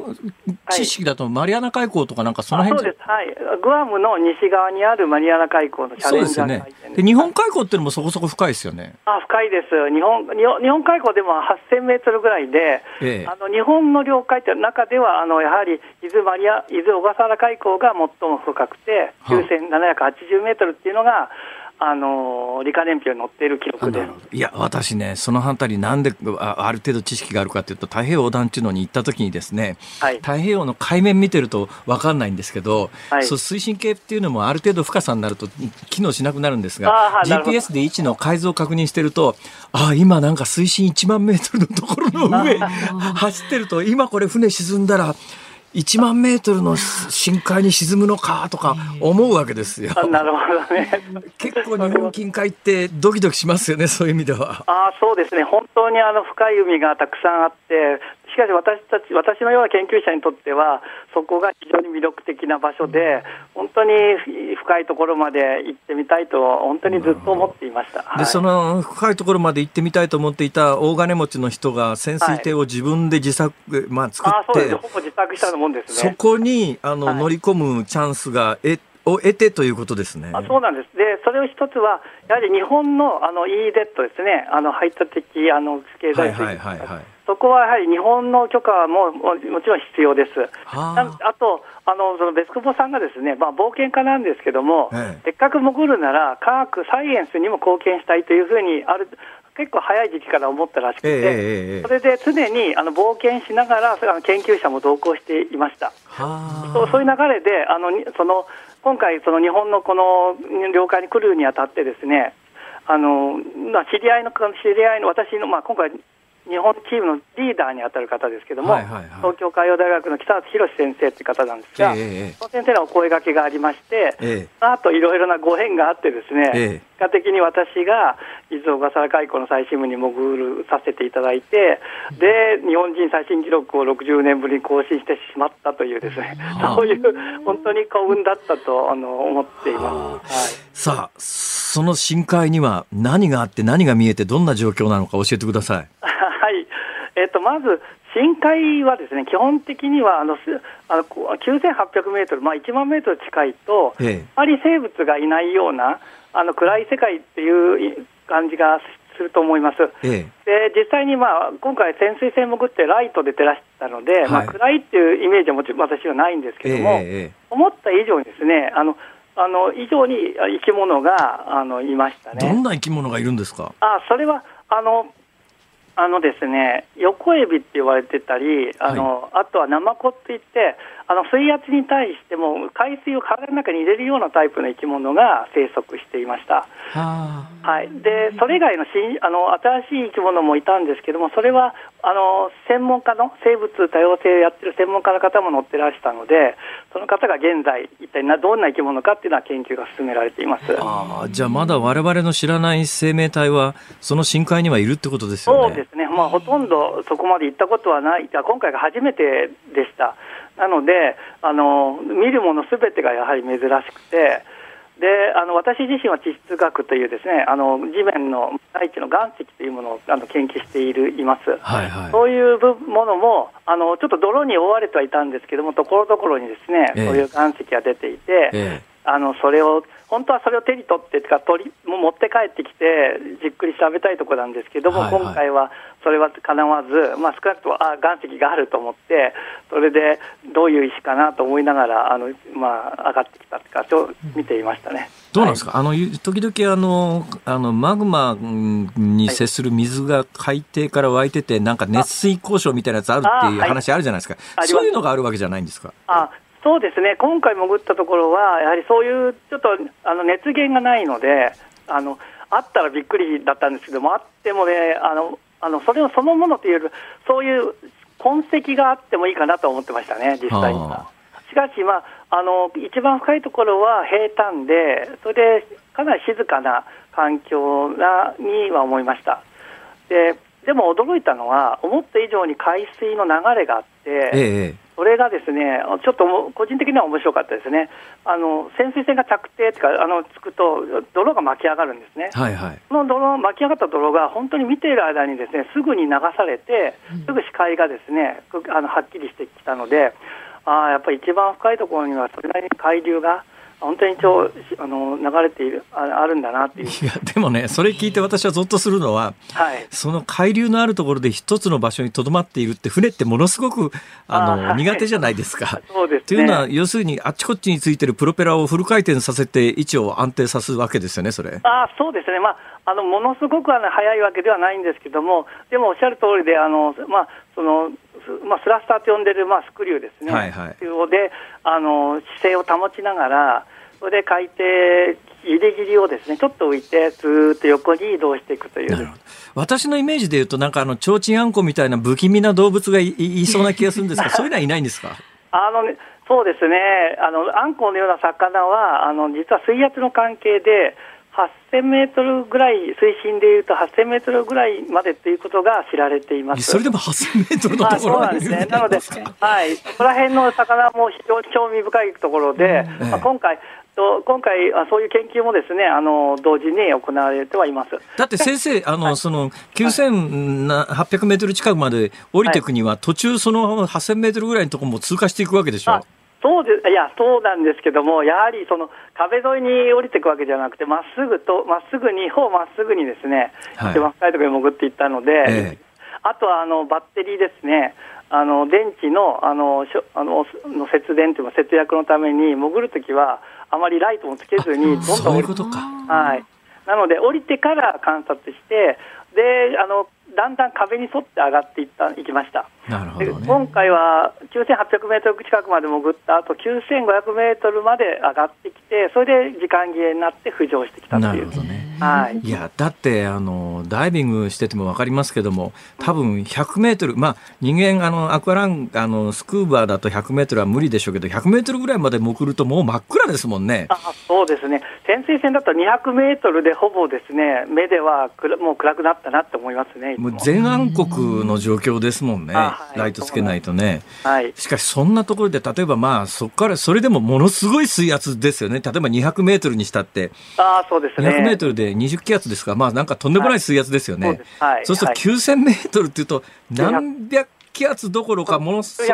知識だと、マリアナ海溝とか、なんかその辺そうです、はい、グアムの西側にあるマリアナ海溝のチャレンジャー海ですね。で日本海溝っていうのもそこそこ深いですよね。あ深いです日本日本日本海溝でも8000メートルぐらいで、ええ、あの日本の領海って中ではあのやはり伊豆マリア伊豆小笠原海溝が最も深くて9780メートルっていうのがあの理科年表に載っている記録で。すいや、私ね、その辺り、なんであある程度知識があるかというと、太平洋横断っていうのに行った時にですね、はい、太平洋の海面見てると分かんないんですけど、はい、そう推進系っていうのもある程度深さになると機能しなくなるんですが、GPS で位置の改造を確認してると、ああ、今なんか水深1万メートルのところの上走ってると、今これ船沈んだら、1万メートルの深海に沈むのかとか思うわけですよ。なるほどね。結構日本近海ってドキドキしますよね、そういう意味では。あそうですね、本当にあの深い海がたくさんあって、しかし私たち、私のような研究者にとっては、そこが非常に魅力的な場所で、本当に深いところまで行ってみたいと、本当にずっと思っていました。で、はい、その深いところまで行ってみたいと思っていた大金持ちの人が潜水艇を自分で自作、はい、まあ、作って、あそうですほぼ自作したもんですね。そこにあの、はい、乗り込むチャンスが得を得てということですね。あそうなんです。で、それを一つは、やはり日本のあの EZ ですね、あの排他的あの経済水域、はいはいはいはい、そこはやはり日本の許可もももちろん必要です。ああと、あのそのベスコボさんがですね、まあ、冒険家なんですけども、ええ、せっかく潜るなら、科学、サイエンスにも貢献したいというふうにある、結構早い時期から思ったらしくて、え、それで常にあの冒険しながら、研究者も同行していました。そうそういう流れで、あのその今回、その日本のこの領海に来るにあたってですね、あのまあ、知り合いの知り合いの私の、まあ、今回日本チームのリーダーに当たる方ですけども、はいはいはい。東京海洋大学の北松博先生っていう方なんですが、ええその先生のお声掛けがありまして、ええ。その後いろいろなご縁があってですね、ええ。結果的に私が伊豆小笠原海溝の最深部に潜るさせていただいて、で、日本人最新記録を60年ぶりに更新してしまったというですね、そういう本当に幸運だったとあの思っています。はい。さあその深海には何があって何が見えてどんな状況なのか教えてください、えっとまず深海はですね基本的にはあのすあのこう9800メートル、まあ、1万メートル近いと、ええあまり生物がいないようなあの暗い世界っていう感じがすると思います。えで実際に、まあ、今回、潜水船潜ってライトで照らしたので、まあ、はい暗いっていうイメージはもちろん私はないんですええけども、ええ思った以上にですねあのあの以上に生き物があのいましたね。どんな生き物がいるんですか？あそれはあのあのですね、横エビって言われてたり、あのあとはナマコっていって、あの水圧に対しても海水を体の中に入れるようなタイプの生き物が生息していました。ははい、でそれ以外の新あの新しい生き物もいたんですけども、それはあの専門家の生物多様性をやってる専門家の方も乗ってらしたので、その方が現在、一体などんな生き物かっていうのは研究が進められています。ああじゃあまだ我々の知らない生命体はその深海にはいるってことですよね。そうですね、まあ、ほとんどそこまで行ったことはない、あ今回が初めてでした。なので、あの見るものすべてがやはり珍しくて、であの私自身は地質学というですねあの地面の大地の岩石というものをあの研究しているいます。はいはい。そういう部ものもあのちょっと泥に覆われてはいたんですけども、ところどころにですね、ええそういう岩石が出ていて、えあのそれを本当はそれを手に取ってとか取りもう持って帰ってきてじっくり調べたいところなんですけども、はいはい。今回はそれはかなわず、まあ、少なくともあ岩石があると思ってそれでどういう石かなと思いながらあの、まあ、上がってきたってかちょ見ていましたね。どうなんですか、あのゆ時々あのあのマグマうんに接する水が海底から湧いてて、なんか熱水交渉みたいなやつあるっていう話あるじゃないですか、あります。そういうのがあるわけじゃないんですか？あそうですね、今回潜ったところは、やはりそういうちょっとあの熱源がないのであの、あったらびっくりだったんですけども、あってもね、あのあのそれをそのものというより、そういう痕跡があってもいいかなと思ってましたね、実際にはは。しかし、まあ、あの一番深いところは平坦で、それでかなり静かな環境なには思いました。ででも驚いたのは、思った以上に海水の流れがあって、ええそれがですね、ちょっとも個人的には面白かったですね。あの潜水船が着底とかあのつくと泥が巻き上がるんですね。はいはい。その泥巻き上がった泥が本当に見ている間にですねすぐに流されて、すぐ視界がですねくあのはっきりしてきたので、ああやっぱり一番深いところにはそれなりに海流が本当にちょあの流れているああるんだなっていう。いやでもねそれ聞いて私はゾッとするのははい。その海流のあるところで一つの場所にとどまっているって船ってものすごくあのはい苦手じゃないですか。そうですね。というのは要するにあっちこっちについてるプロペラをフル回転させて位置を安定させるわけですよねそれ。あそうですね、まあ、あのものすごくあの速いわけではないんですけども、でもおっしゃる通りで、あのまあそのすまあ、スラスターと呼んでる、まあ、スクリューですね、はいはいであの姿勢を保ちながら、それで海底ギリギリをですねちょっと浮いて、ずーっと横に移動していくという。私のイメージで言うとなんかあの提灯あんこみたいな不気味な動物がいい いそうな気がするんですが そういうのはいないんですか？あのね、そうですね、あのアンコウのような魚は、あの実は水圧の関係で、8000メートルぐらい、水深でいうと8000メートルぐらいまでということが知られています。それでも8000メートルのまあ、ところそうなんですね。なので、はい、そこら辺の魚も非常に興味深いところで、ええまあ、今回、と今回あ、そういう研究もですね、あの同時に行われてはいます。だって先生、あの、その、9800メートル近くまで降りていくには、途中その8000メートルぐらいのところも通過していくわけでしょ？あそうでいやそうなんですけども、やはりその壁沿いに降りていくわけじゃなくて、まっすぐと、まっすぐに、ほぼまっすぐにですね、はい。一番深いところに潜っていったので、ええ。あとはあのバッテリーですね、あの電池のあのしょあのの節電というか、節約のために、潜るときは、あまりライトもつけずに、どんどん降りいうことか。はい、なので、降りてから観察して、であのだんだん壁に沿って上がっていったいきました。でなるほどね。今回は9800メートル近くまで潜った後9500メートルまで上がってきて、それで時間切れになって浮上してきたというなるほ。どね。はい。いやだってあのダイビングしてても分かりますけども多分100メートルまあ人間あのアクアランあのスクーバーだと100メートルは無理でしょうけど100メートルぐらいまで潜るともう真っ暗ですもんね。あそうですね、潜水船だと200メートルでほぼですね、目では暗もう暗くなったなって思いますね、も。もう全暗黒の状況ですもんね、あはい。ライトつけないとね。はい、しかしそんなところで例えばまあそこからそれでもものすごい水圧ですよね。例えば200メートルにしたって。あそうですね。200メートルで20気圧ですか。らまあなんかとんでもない水圧ですよね。そうです。はい。そうすると9000メートルっていうと何百気圧どころかものす980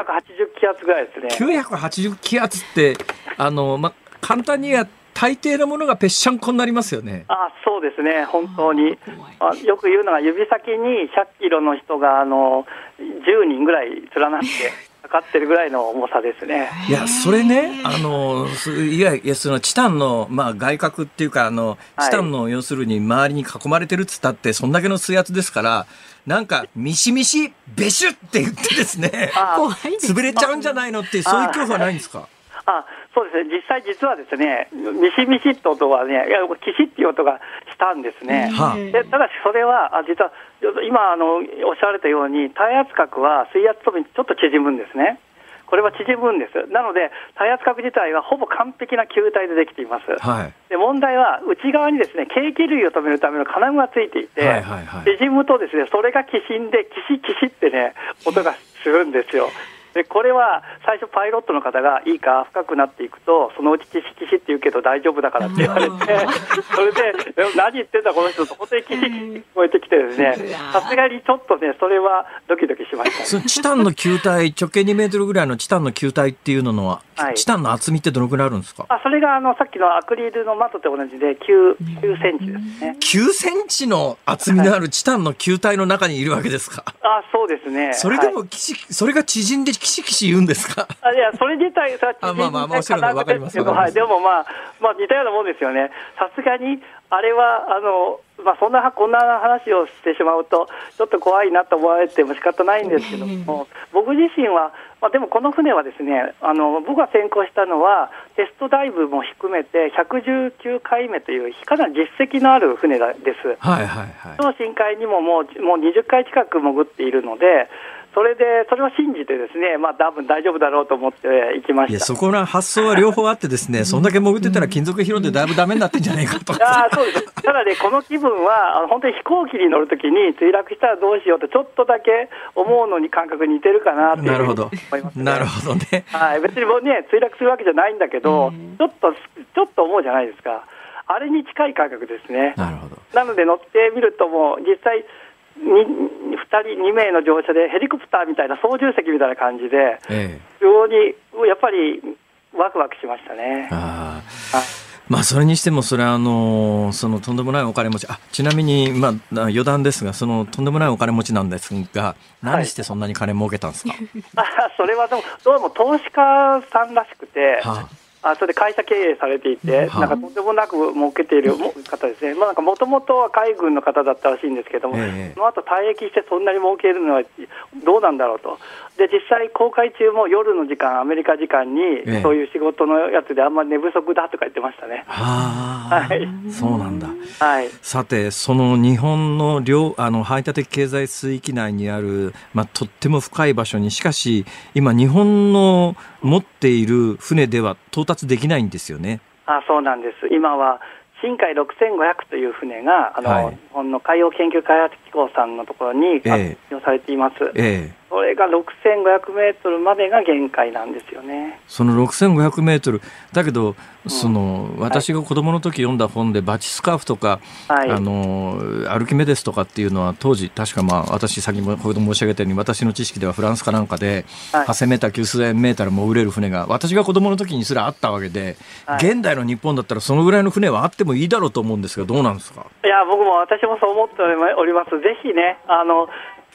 気圧ぐらいですね。980気圧ってあの、まあ、簡単には大抵のものがぺっしゃんこになりますよね。あそうですね、本当に。あよく言うのが、指先に100キロの人があの10人ぐらい連なって かかってるぐらいの重さですね。いや、それね、あの、すいや、いや、そのチタンの、まあ、外角っていうか、あの、はい。チタンの、要するに周りに囲まれてるっつったって、そんだけの水圧ですから、なんか、ミシミシ、ベシュって言ってですね、あ怖いです潰れちゃうんじゃないのっていう、そういう恐怖はないんですか？あそうですね、実際、実はですね、ミシミシって音はね、いやキシっていう音がしたんですね。はあでただし、それはあ実は今あの、おっしゃられたように、耐圧角は水圧とちょっと縮むんですね。これは縮むんです。なので、耐圧角自体はほぼ完璧な球体でできています。はい。で問題は内側にですね景気類を止めるための金具がついていて、はいはいはい縮むとですねそれがきしんでキシキシってね音がするんですよ。でこれは最初パイロットの方がいいか深くなっていくとそのうちキシキシって言うけど大丈夫だからって言われて それでえ何言ってんだこの人と本当にキシキシ聞こえてきてですねさすがにちょっとねそれはドキドキしました、そのチタンの球体、直径2メートルぐらいのチタンの球体っていうのは、はいチタンの厚みってどのくらいあるんですか？あそれがあのさっきのアクリルのマットと同じで 9, 9センチですね。9センチの厚みのあるチタンの球体の中にいるわけですか？あそうですね。それではいもキシ、それが縮んでキシキシ言うんですか？あいや、それ自体さ、あまあまあまあおっしゃるのはわかりますけど、はい、でもまあ、まあ似たようなもんですよね。さすがに、あれは、あの、まあそんな、こんな話をしてしまうと、ちょっと怖いなと思われても仕方ないんですけども、僕自身は、まあでもこの船はですね、あの、僕が先行したのは、テストダイブも含めて119回目という、かなり実績のある船だです。はいはいはい。超深海にももうもう20回近く潜っているので、それで、それを信じてですね、まあ多分大丈夫だろうと思って行きまいや、した。そこら発想は両方あってですね、そんだけ潜ってたら金属疲労でだいぶダメになってんじゃないかと。あーそうですただね、この気分は、あの本当に飛行機に乗るときに墜落したらどうしようと、ちょっとだけ思うのに感覚似てるかなってなるほどなるほどね。はい、別にもうね、墜落するわけじゃないんだけど、ちょっと、ちょっと思うじゃないですか。あれに近い感覚ですね。なるほど。なので乗ってみると、もう実際に、2人、2名の乗車でヘリコプターみたいな操縦席みたいな感じで、ええ。非常にやっぱりワクワクしましたね。あまあそれにしてもそれはあのそのとんでもないお金持ちあちなみにまあ余談ですがそのとんでもないお金持ちなんですが何してそんなに金儲けたんですか、あそれはでもどうも投資家さんらしくて、はあそれで会社経営されていて、はあ。なんかとんでもなく儲けているも方ですね、まあ、なんかもともとは海軍の方だったらしいんですけども、ええ。その後退役してそんなに儲けるのはどうなんだろうと、で実際、公開中も夜の時間、アメリカ時間にええ、そういう仕事のやつであんまり寝不足だとか言ってましたね。あ、はい。そうなんだ。はい。さてその日本の両あの排他的経済水域内にある、まあ、とっても深い場所にしかし今日本の持っている船では到達できないんですよね。あそうなんです、今は深海6500という船が、あのはい日本の海洋研究開発機構さんのところにええ発表されています。ええそれが6500メートルまでが限界なんですよね。その6500メートルだけど、その私が子供の時読んだ本でバチスカーフとか、はい。あのアルキメデスとかっていうのは当時確かまあ私先ほど申し上げたように私の知識ではフランスかなんかではい8000メーター9000メーター潜れる船が私が子供の時にすらあったわけで、はい現代の日本だったらそのぐらいの船はあってもいいだろうと思うんですがどうなんですか？いや、僕も私もそう思っております。ぜひね、あの、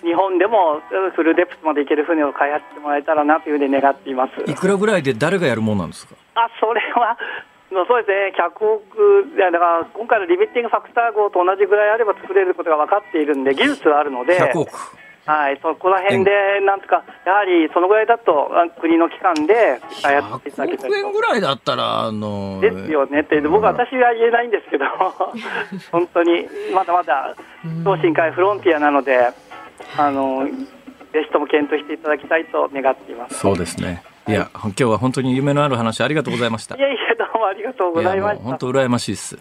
日本でもフルデプスまで行ける船を開発してもらえたらなというふうに願っています。いくらぐらいで誰がやるもんなんですか？あ、それは、そうですね、100億、だから今回のリミッティングファクター号と同じぐらいあれば作れることが分かっているんで、技術はあるので、100億。はい、そこら辺で、なんとか、やはりそのぐらいだと、あ国の機関でやっていただけた100億円ぐらいだったら、あのですよね。って、僕、私は言えないんですけど、本当にまだまだ、東進会フロンティアなので、あのぜひとも検討していただきたいと願っています。そうですね。いや、今日は本当に夢のある話ありがとうございました。いやいや、どうもありがとうございました。本当羨ましいです。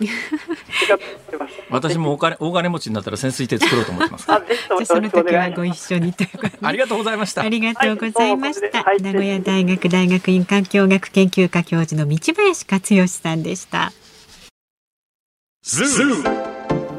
私もお金、大金持ちになったら潜水艇作ろうと思ってます。あ、ぜひともその時はご一緒にということでありがとうございました。ありがとうございました。はい名古屋大学大学院環境学研究科教授の道林克義さんでした。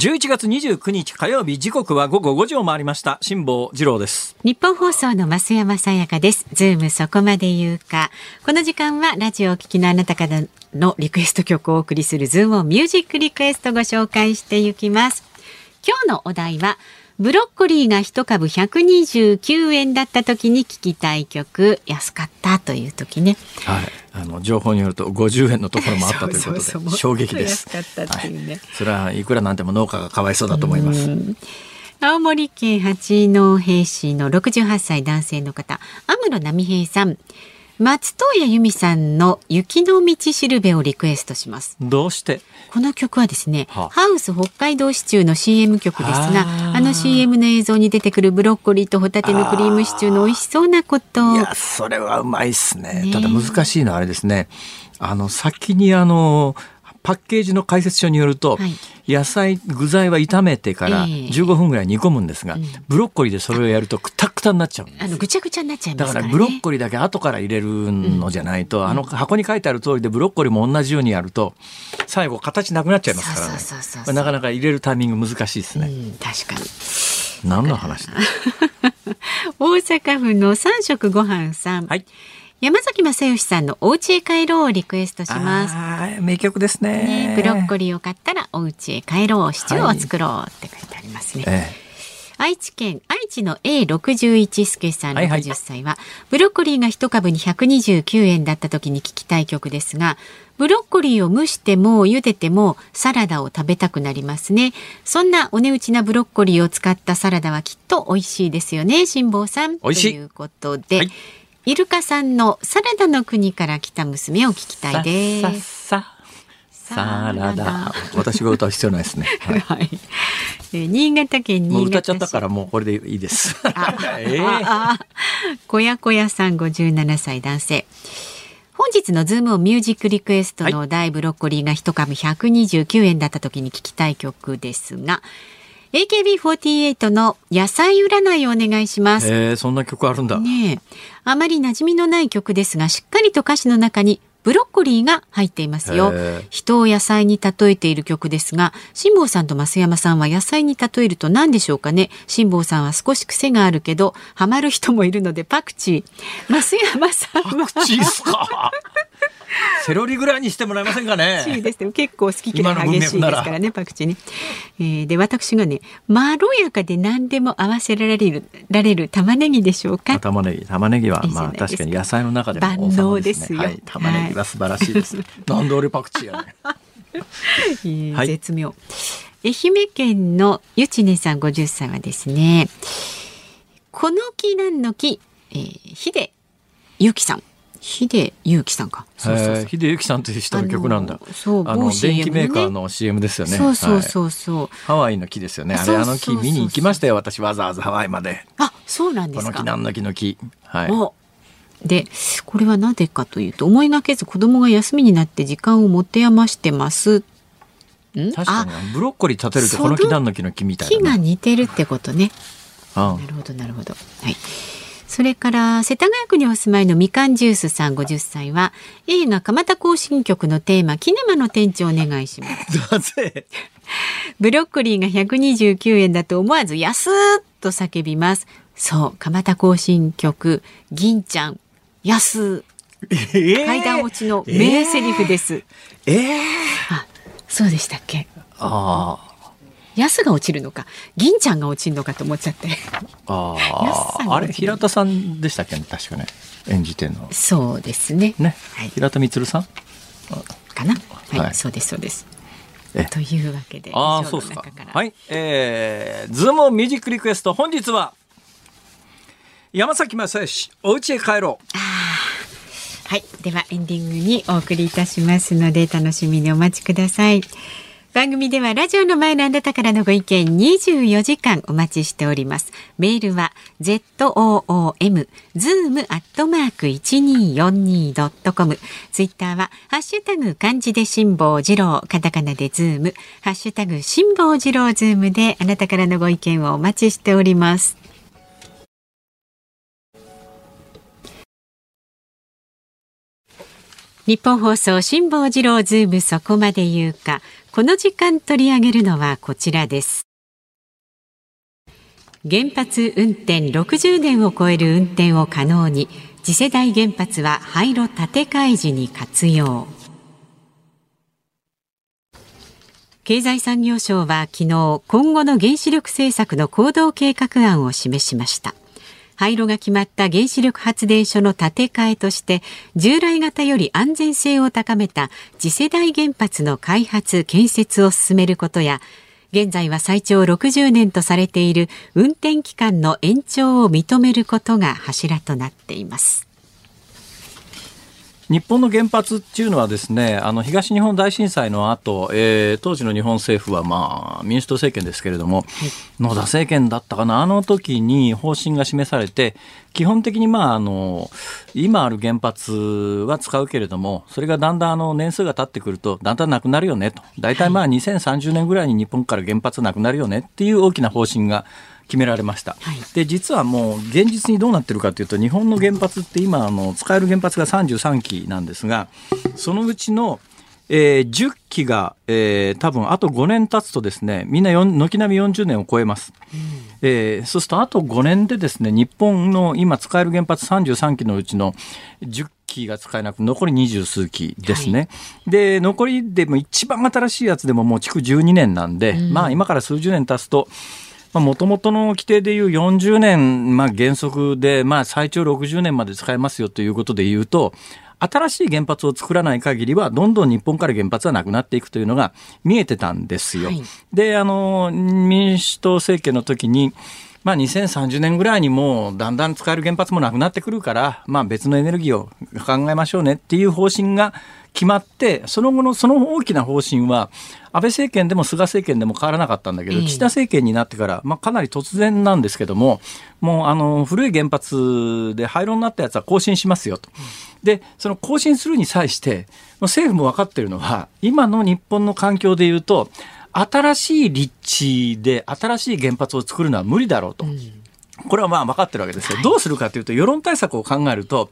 11月29日火曜日時刻は午後5時を回りました辛坊治郎ですニッポン放送の増山さやかです。ズームそこまで言うか。この時間はラジオをお聞きのあなたからのリクエスト曲をお送りするズームのミュージックリクエストご紹介していきます。今日のお題はブロッコリーが一株129円だった時に聞きたい曲。安かったという時ね。はい。あの情報によると50円のところもあったということで 衝撃です。安かったっていうね。はい、それはいくらなんでも農家がかわいそうだと思います。青森県八戸市の68歳男性の方、安室奈美平さん。松任谷由実さんの雪の道しるべをリクエストします。どうして？この曲はですね、はあ。ハウス北海道シチューの CM 曲ですが、あー。あの CM の映像に出てくるブロッコリーとホタテのクリームシチューの美味しそうなこと。いやそれはうまいっすね。ねただ難しいのはあれですね。あの先にあのパッケージの解説書によると、はい。野菜具材は炒めてからええ。15分ぐらい煮込むんですが、うん。ブロッコリーでそれをやるとくたくたになっちゃうあのぐちゃぐちゃになっちゃいだかますかららね。ブロッコリーだけ後から入れるのじゃないと、あの箱に書いてある通りでブロッコリーも同じようにやると最後形なくなっちゃいますからなかなか入れるタイミング難しいですね、うん、確かに。何の話だ？大阪府の三食ご飯さん。はい山崎正義さんのお家へ帰ろうをリクエストします。名曲ですね。ね、ブロッコリーを買ったらお家へ帰ろうシチューを作ろうって書いてありますね。え愛知県愛知の A61 助さんはいはい。60歳は、ブロッコリーが一株に129円だった時に聞きたい曲ですがブロッコリーを蒸しても茹でてもサラダを食べたくなりますね。そんなお値打ちなブロッコリーを使ったサラダはきっと美味しいですよね辛坊さん。美味しい。ということで、はいイルカさんのサラダの国から来た娘を聞きたいでさっすさ。サラダ。私が歌う必要ないですね、はい。はい、えー新潟県もう新潟市。歌っちゃったからもうこれでいいです。あええああ小屋小屋さん57歳男性。本日のズームのミュージックリクエストのお題ブロッコリーが一株129円だった時に聞きたい曲ですが AKB48 の野菜占いをお願いします。えー、そんな曲あるんだ、ねえ。あまり馴染みのない曲ですがしっかりと歌詞の中にブロッコリーが入っていますよ。人を野菜に例えている曲ですが辛坊さんと増山さんは野菜に例えると何でしょうかね。辛坊さんは少し癖があるけどハマる人もいるのでパクチー。増山さんは。パクチーっすか セロリぐらいにしてもらえませんかね？ですね結構好き嫌い激しいですからねパクチーね、えーで私がねまろやかで何でも合わせられるられる玉ねぎでしょうか？玉ねぎ玉ねぎはまあ確かに野菜の中でも王万能様ですよ。ねはい、玉ねぎは素晴らしいです、なんで俺パクチーやねえー はい。絶妙。愛媛県のゆちねさん50歳はですねこの木なんの木えー、秀ゆきさん秀ゆきさんか。そうそうそう。秀ゆきさんという人の曲なんだ。そうあの、電気メーカーの CM ですよね。そうそうそうそう、はい、ハワイの木ですよね。あれあの木見に行きましたよ。私わざわざハワイまで。あそうなんですか。この木何の木の木。はい。でこれはなぜかというと思いがけず子供が休みになって時間を持て余してます。確かにブロッコリー立てるとこの木何の木の木みたいな、木が似てるってことね。なるほどなるほど。はいそれから世田谷区にお住まいのみかんジュースさん50歳は映画蒲田行進曲のテーマキネマの店長お願いします。ブロッコリーが129円だと思わず安っと叫びます。そう蒲田行進曲銀ちゃん安、えー、階段落ちの名セリフです。えー、えー、あ、そうでしたっけ？ああ。安が落ちるのか、銀ちゃんが落ちるのかと思っちゃって。ああ。あれ平田さんでしたっけ、ね、確かね。演じてんの。そうですね。ね。はい、平田充さん？かな？はい、はい、そうです、そうです。というわけで。ああ、そうですか。はい、えー、ズームミュージックリクエスト、本日は。山崎正義お家へ帰ろうはいではエンディングにお送りいたしますので楽しみにお待ちください番組ではラジオの前のあなたからのご意見24時間お待ちしております。メールは zoom zoom アットマーク 1242.com ツイッターはハッシュタグ漢字で辛坊治郎カタカナでズームハッシュタグ辛坊治郎ズームであなたからのご意見をお待ちしております。ニッポン放送辛坊治郎ズームそこまで言うかこの時間取り上げるのはこちらです。原発運転60年を超える運転を可能に次世代原発は廃炉建て替え時に活用。経済産業省は昨日今後の原子力政策の行動計画案を示しました。廃炉が決まった原子力発電所の建て替えとして従来型より安全性を高めた次世代原発の開発建設を進めることや現在は最長60年とされている運転期間の延長を認めることが柱となっています。日本の原発っていうのはですねあの東日本大震災の後、えー、当時の日本政府は、まあ、民主党政権ですけれども、はい、野田政権だったかなあの時に方針が示されて基本的に、まあ、あの今ある原発は使うけれどもそれがだんだんあの年数が経ってくるとだんだんなくなるよねと。大体まあ2030年ぐらいに日本から原発なくなるよねっていう大きな方針が決められました、はい、で実はもう現実にどうなってるかというと日本の原発って今あの使える原発が33基なんですがそのうちのえー、10基が、えー、多分あと5年経つとですねみんな軒並み40年を超えます、うん、えー、そうするとあと5年でですね日本の今使える原発33基のうちの10基が使えなく残り二十数基ですね、はい、で残りでも一番新しいやつでももう築12年なんで、うん、まあ今から数十年経つともともとの規定でいう40年、まあ、原則で、まあ、最長60年まで使えますよということでいうと、新しい原発を作らない限りは、どんどん日本から原発はなくなっていくというのが見えてたんですよ。はい、で、あの、民主党政権の時に、まあ、2030年ぐらいにもうだんだん使える原発もなくなってくるから、まあ、別のエネルギーを考えましょうねっていう方針が決まってその後のその大きな方針は安倍政権でも菅政権でも変わらなかったんだけど、岸田政権になってから、まあ、かなり突然なんですけどももうあの古い原発で廃炉になったやつは更新しますよと。でその更新するに際して政府も分かってるのは今の日本の環境でいうと新しい立地で新しい原発を作るのは無理だろうと。これはまあ分かってるわけですよ。どうするかというと世論対策を考えると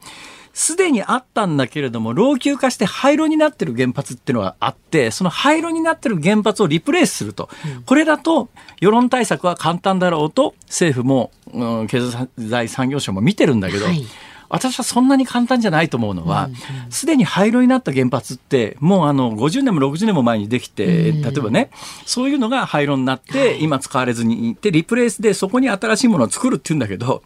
すでにあったんだけれども、老朽化して廃炉になってる原発っていうのがあって、その廃炉になってる原発をリプレイスすると。うん、これだと、世論対策は簡単だろうと、政府も、うん、経済産業省も見てるんだけど、はい私はそんなに簡単じゃないと思うのは、す、で、に廃炉になった原発って、もうあの50年も60年も前にできて、例えばね、そういうのが廃炉になって、今使われずにいて、リプレイスでそこに新しいものを作るっていうんだけど、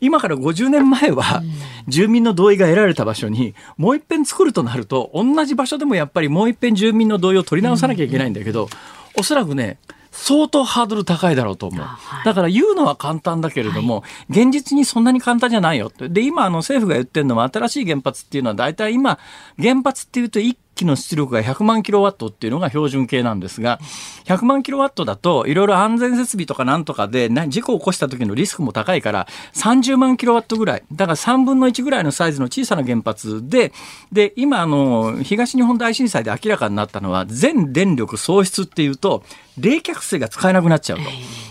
今から50年前は、住民の同意が得られた場所に、もう一遍作るとなると、同じ場所でもやっぱりもう一遍住民の同意を取り直さなきゃいけないんだけど、おそらくね、相当ハードル高いだろうと思う。はいだから言うのは簡単だけれども、現実にそんなに簡単じゃないよって。で、今あの政府が言ってるのは新しい原発っていうのは大体今、原発っていうと1機の出力が100万キロワットっていうのが標準形なんですが、100万キロワットだといろいろ安全設備とかなんとかでな事故を起こした時のリスクも高いから30万キロワットぐらい。だから3分の1ぐらいのサイズの小さな原発で、で、今あの、東日本大震災で明らかになったのは全電力喪失っていうと、冷却水が使えなくなっちゃうと。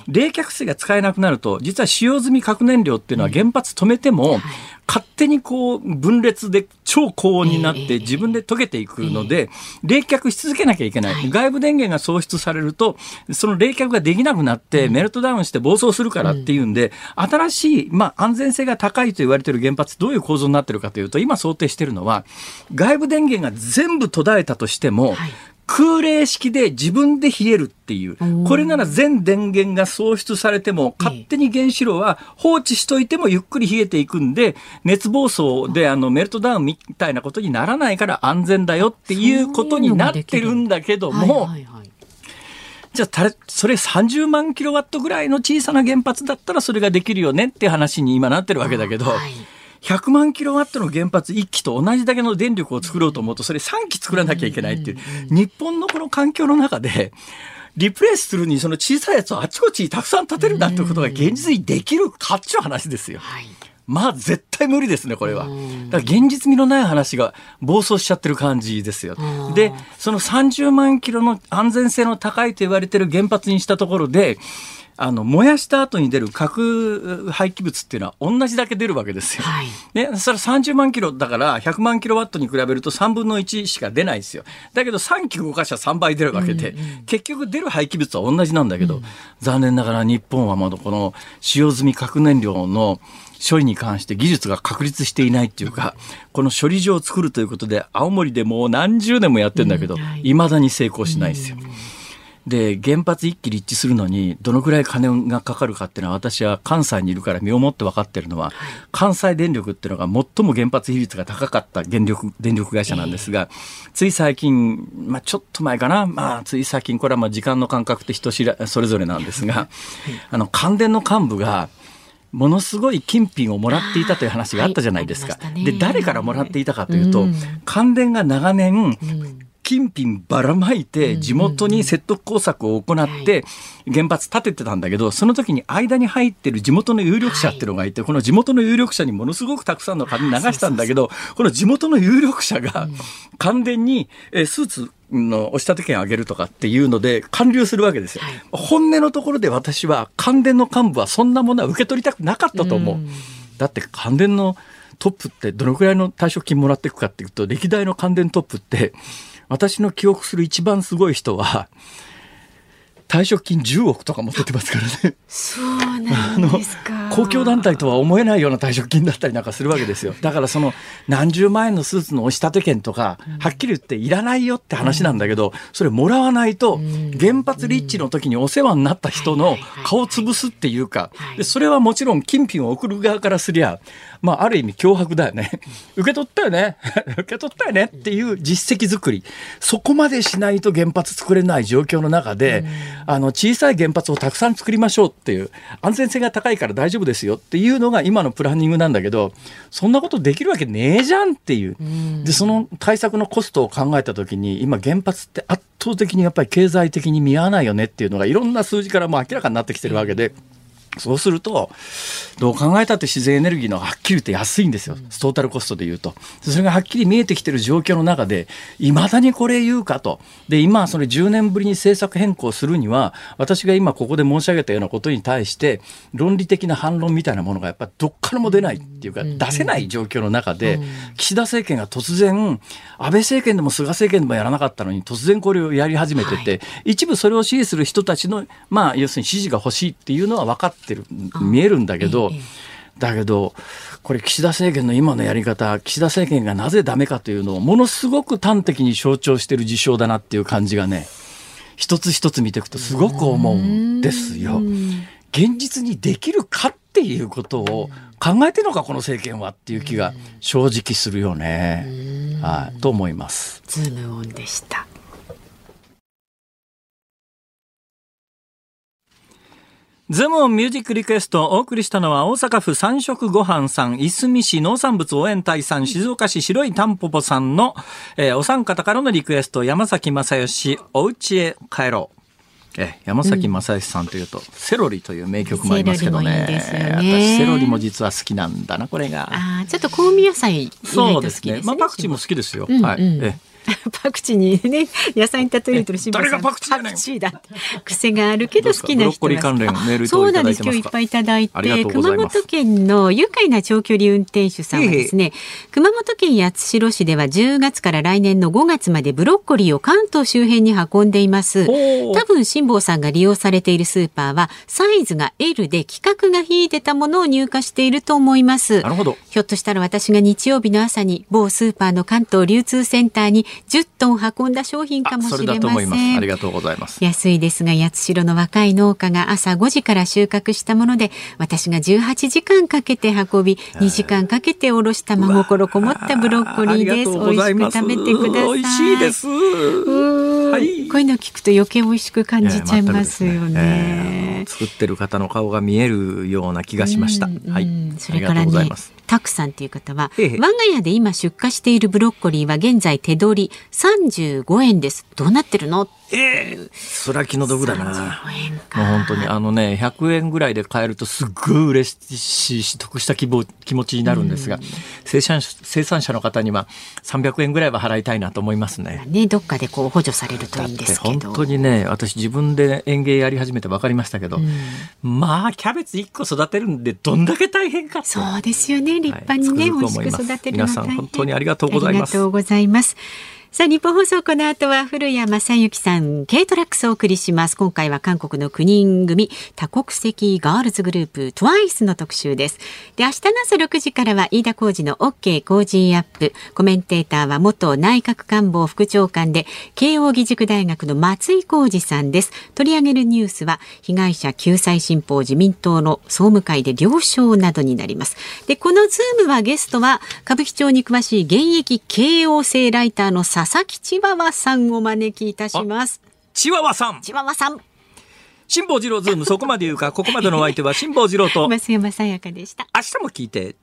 冷却水が使えなくなると、実は使用済み核燃料っていうのは原発止めても、勝手にこう分裂で超高温になって自分で溶けていくので、冷却し続けなきゃいけない。外部電源が喪失されると、その冷却ができなくなってメルトダウンして暴走するからっていうんで、新しい、まあ安全性が高いと言われている原発どういう構造になってるかというと、今想定しているのは、外部電源が全部途絶えたとしても、空冷式で自分で冷えるっていう。これなら全電源が喪失されても、勝手に原子炉は放置しといてもゆっくり冷えていくんで、熱暴走であのメルトダウンみたいなことにならないから安全だよっていうことになってるんだけども、じゃあそれ30万キロワットぐらいの小さな原発だったらそれができるよねって話に今なってるわけだけど、はい100万キロワットの原発1基と同じだけの電力を作ろうと思うと、それ3基作らなきゃいけないっていう、日本のこの環境の中で、リプレイスするにその小さいやつをあちこちにたくさん建てるなんてことが現実にできるかっちゅう話ですよ。はいまあ絶対無理ですね、これは。だから現実味のない話が暴走しちゃってる感じですよ。で、その30万キロの安全性の高いと言われてる原発にしたところで、あの、燃やした後に出る核廃棄物っていうのは同じだけ出るわけですよ。はいね、それ30万キロだから100万キロワットに比べると3分の1しか出ないですよ。だけど3機動かしたら3倍出るわけで、結局出る廃棄物は同じなんだけど、残念ながら日本はまだこの使用済み核燃料の処理に関して技術が確立していないっていうか、この処理場を作るということで青森でもう何十年もやってんだけど、未だに成功しないですよ。で原発一基立地するのにどのくらい金がかかるかっていうのは私は関西にいるから身をもって分かってるのは、関西電力っていうのが最も原発比率が高かった電力電力会社なんですが、つい最近、まあ、ちょっと前かな、まあ、つい最近これはまあ時間の感覚って人知らそれぞれなんですが、あの関電の幹部がものすごい金品をもらっていたという話があったじゃないですか。はい。で誰からもらっていたかというと、うん。関電が長年、うん金品ばらまいて地元に説得工作を行って原発建ててたんだけどその時に間に入ってる地元の有力者っていうのがいてこの地元の有力者にものすごくたくさんの金流したんだけどこの地元の有力者が関電にえースーツの押し立て券あげるとかっていうので還流するわけですよ。本音のところで私は関電の幹部はそんなものは受け取りたくなかったと思う。だって関電のトップってどのくらいの退職金もらっていくかっていうと歴代の関電トップって私の記憶する一番すごい人は退職金10億とか持ってってますからね。そうなんですか。公共団体とは思えないような退職金だったりなんかするわけですよ。だからその何十万円のスーツの押し立て券とか、はっきり言っていらないよって話なんだけど、それもらわないと原発立地の時にお世話になった人の顔を潰すっていうか、でそれはもちろん金品を送る側からすりゃ、まあある意味脅迫だよね。受け取ったよね。受け取ったよねっていう実績作り。そこまでしないと原発作れない状況の中で、あの小さい原発をたくさん作りましょうっていう安全性が高いから大丈夫ですよっていうのが今のプランニングなんだけどそんなことできるわけねえじゃんっていうでその対策のコストを考えた時に今原発って圧倒的にやっぱり経済的に見合わないよねっていうのがいろんな数字からも明らかになってきてるわけで。そうすると、どう考えたって自然エネルギーのはっきり言って安いんですよ。トータルコストで言うと。それがはっきり見えてきてる状況の中で、いまだにこれ言うかと。で、今、それ10年ぶりに政策変更するには、私が今ここで申し上げたようなことに対して、論理的な反論みたいなものがやっぱりどっからも出ないっていうか、出せない状況の中で、岸田政権が突然、安倍政権でも菅政権でもやらなかったのに、突然これをやり始めてて、一部それを支持する人たちの、まあ、要するに支持が欲しいっていうのは分かってる、見えるんだけど、だけど、これ岸田政権の今のやり方、岸田政権がなぜダメかというのをものすごく端的に象徴している事象だなっていう感じがね、一つ一つ見ていくとすごく思うんですよ。現実にできるかっていうことを考えてるのか、この政権はっていう気が正直するよね。はい、と思います。ズームオンでした。ズモンミュージックリクエストをお送りしたのは大阪府三色ごはんさん、いすみ市農産物応援隊さん、静岡市白いタンポポさんの、えーお三方からのリクエスト、山崎正義、お家へ帰ろう。えー山崎正義さんというと、セロリという名曲もありますけどね。セロリもいいね私セロリも実は好きなんだな、これが。ああ、ちょっと香味野菜そうですすね。。ねまあ、パクチーも好きですよ。うんうんはい。えー パクチーにね 野菜に例えると辛坊さん誰がパクチーやねんパクチーだって癖があるけど好きな人はどうですかブロッコリー関連メールそうなんいただいてますか？です。今日いっぱいいただいて熊本県の愉快な長距離運転手さんはですね熊本県八代市では10月から来年の5月までブロッコリーを関東周辺に運んでいます。多分辛坊さんが利用されているスーパーはサイズが L で規格が引いてたものを入荷していると思います。なるほど。ひょっとしたら私が日曜日の朝に某スーパーの関東流通センターに10トン運んだ商品かもしれまだと思います。せん。ありがとうございます。安いですが八代の若い農家が朝5時から収穫したもので私が18時間かけて運び2時間かけておろした真心こもったブロッコリーです美味しく食べてください美味しいです。はいこういうの聞くと余計美味しく感じちゃいますよねえー作ってる方の顔が見えるような気がしました。うんはいうん。そありがれからねとうございます。タクさんという方はへえへえ。我が家で今出荷しているブロッコリーは現在手取り35円です。どうなってるの？ええそら気の毒だな。35円か。もう本当にあのね100円ぐらいで買えるとすっごい嬉しいし得した気分気持ちになるんですが、生産者生産者の方には300円ぐらいは払いたいなと思いますね。ねどっかでこう補助されるといいんでてすけど。本当にね私自分で園芸やり始めて分かりましたけど、まあキャベツ1個育てるんでどんだけ大変かそうですよね。立派にね、はい美味しく育てるの皆さん本当にありがとうございます。ありがとうございますさあ日本放送この後は古谷正幸さん軽トラックスをお送りします。今回は韓国の9人組多国籍ガールズグループ TWICE の特集です。で明日の朝6時からは飯田浩二の OK 工事アップ。コメンテーターは元内閣官房副長官で慶應義塾大学の松井孝治さんです。取り上げるニュースは被害者救済新法自民党の総務会で了承などになります。でこのズームはゲストは歌舞伎町に詳しい現役慶応生ライターの佐々木チワワさんをお招きいたします。チワワさん。チワワさん。辛坊治郎ズームそこまで言うかここまでのお相手は辛坊治郎と。明増山さやかでした。日も聞いて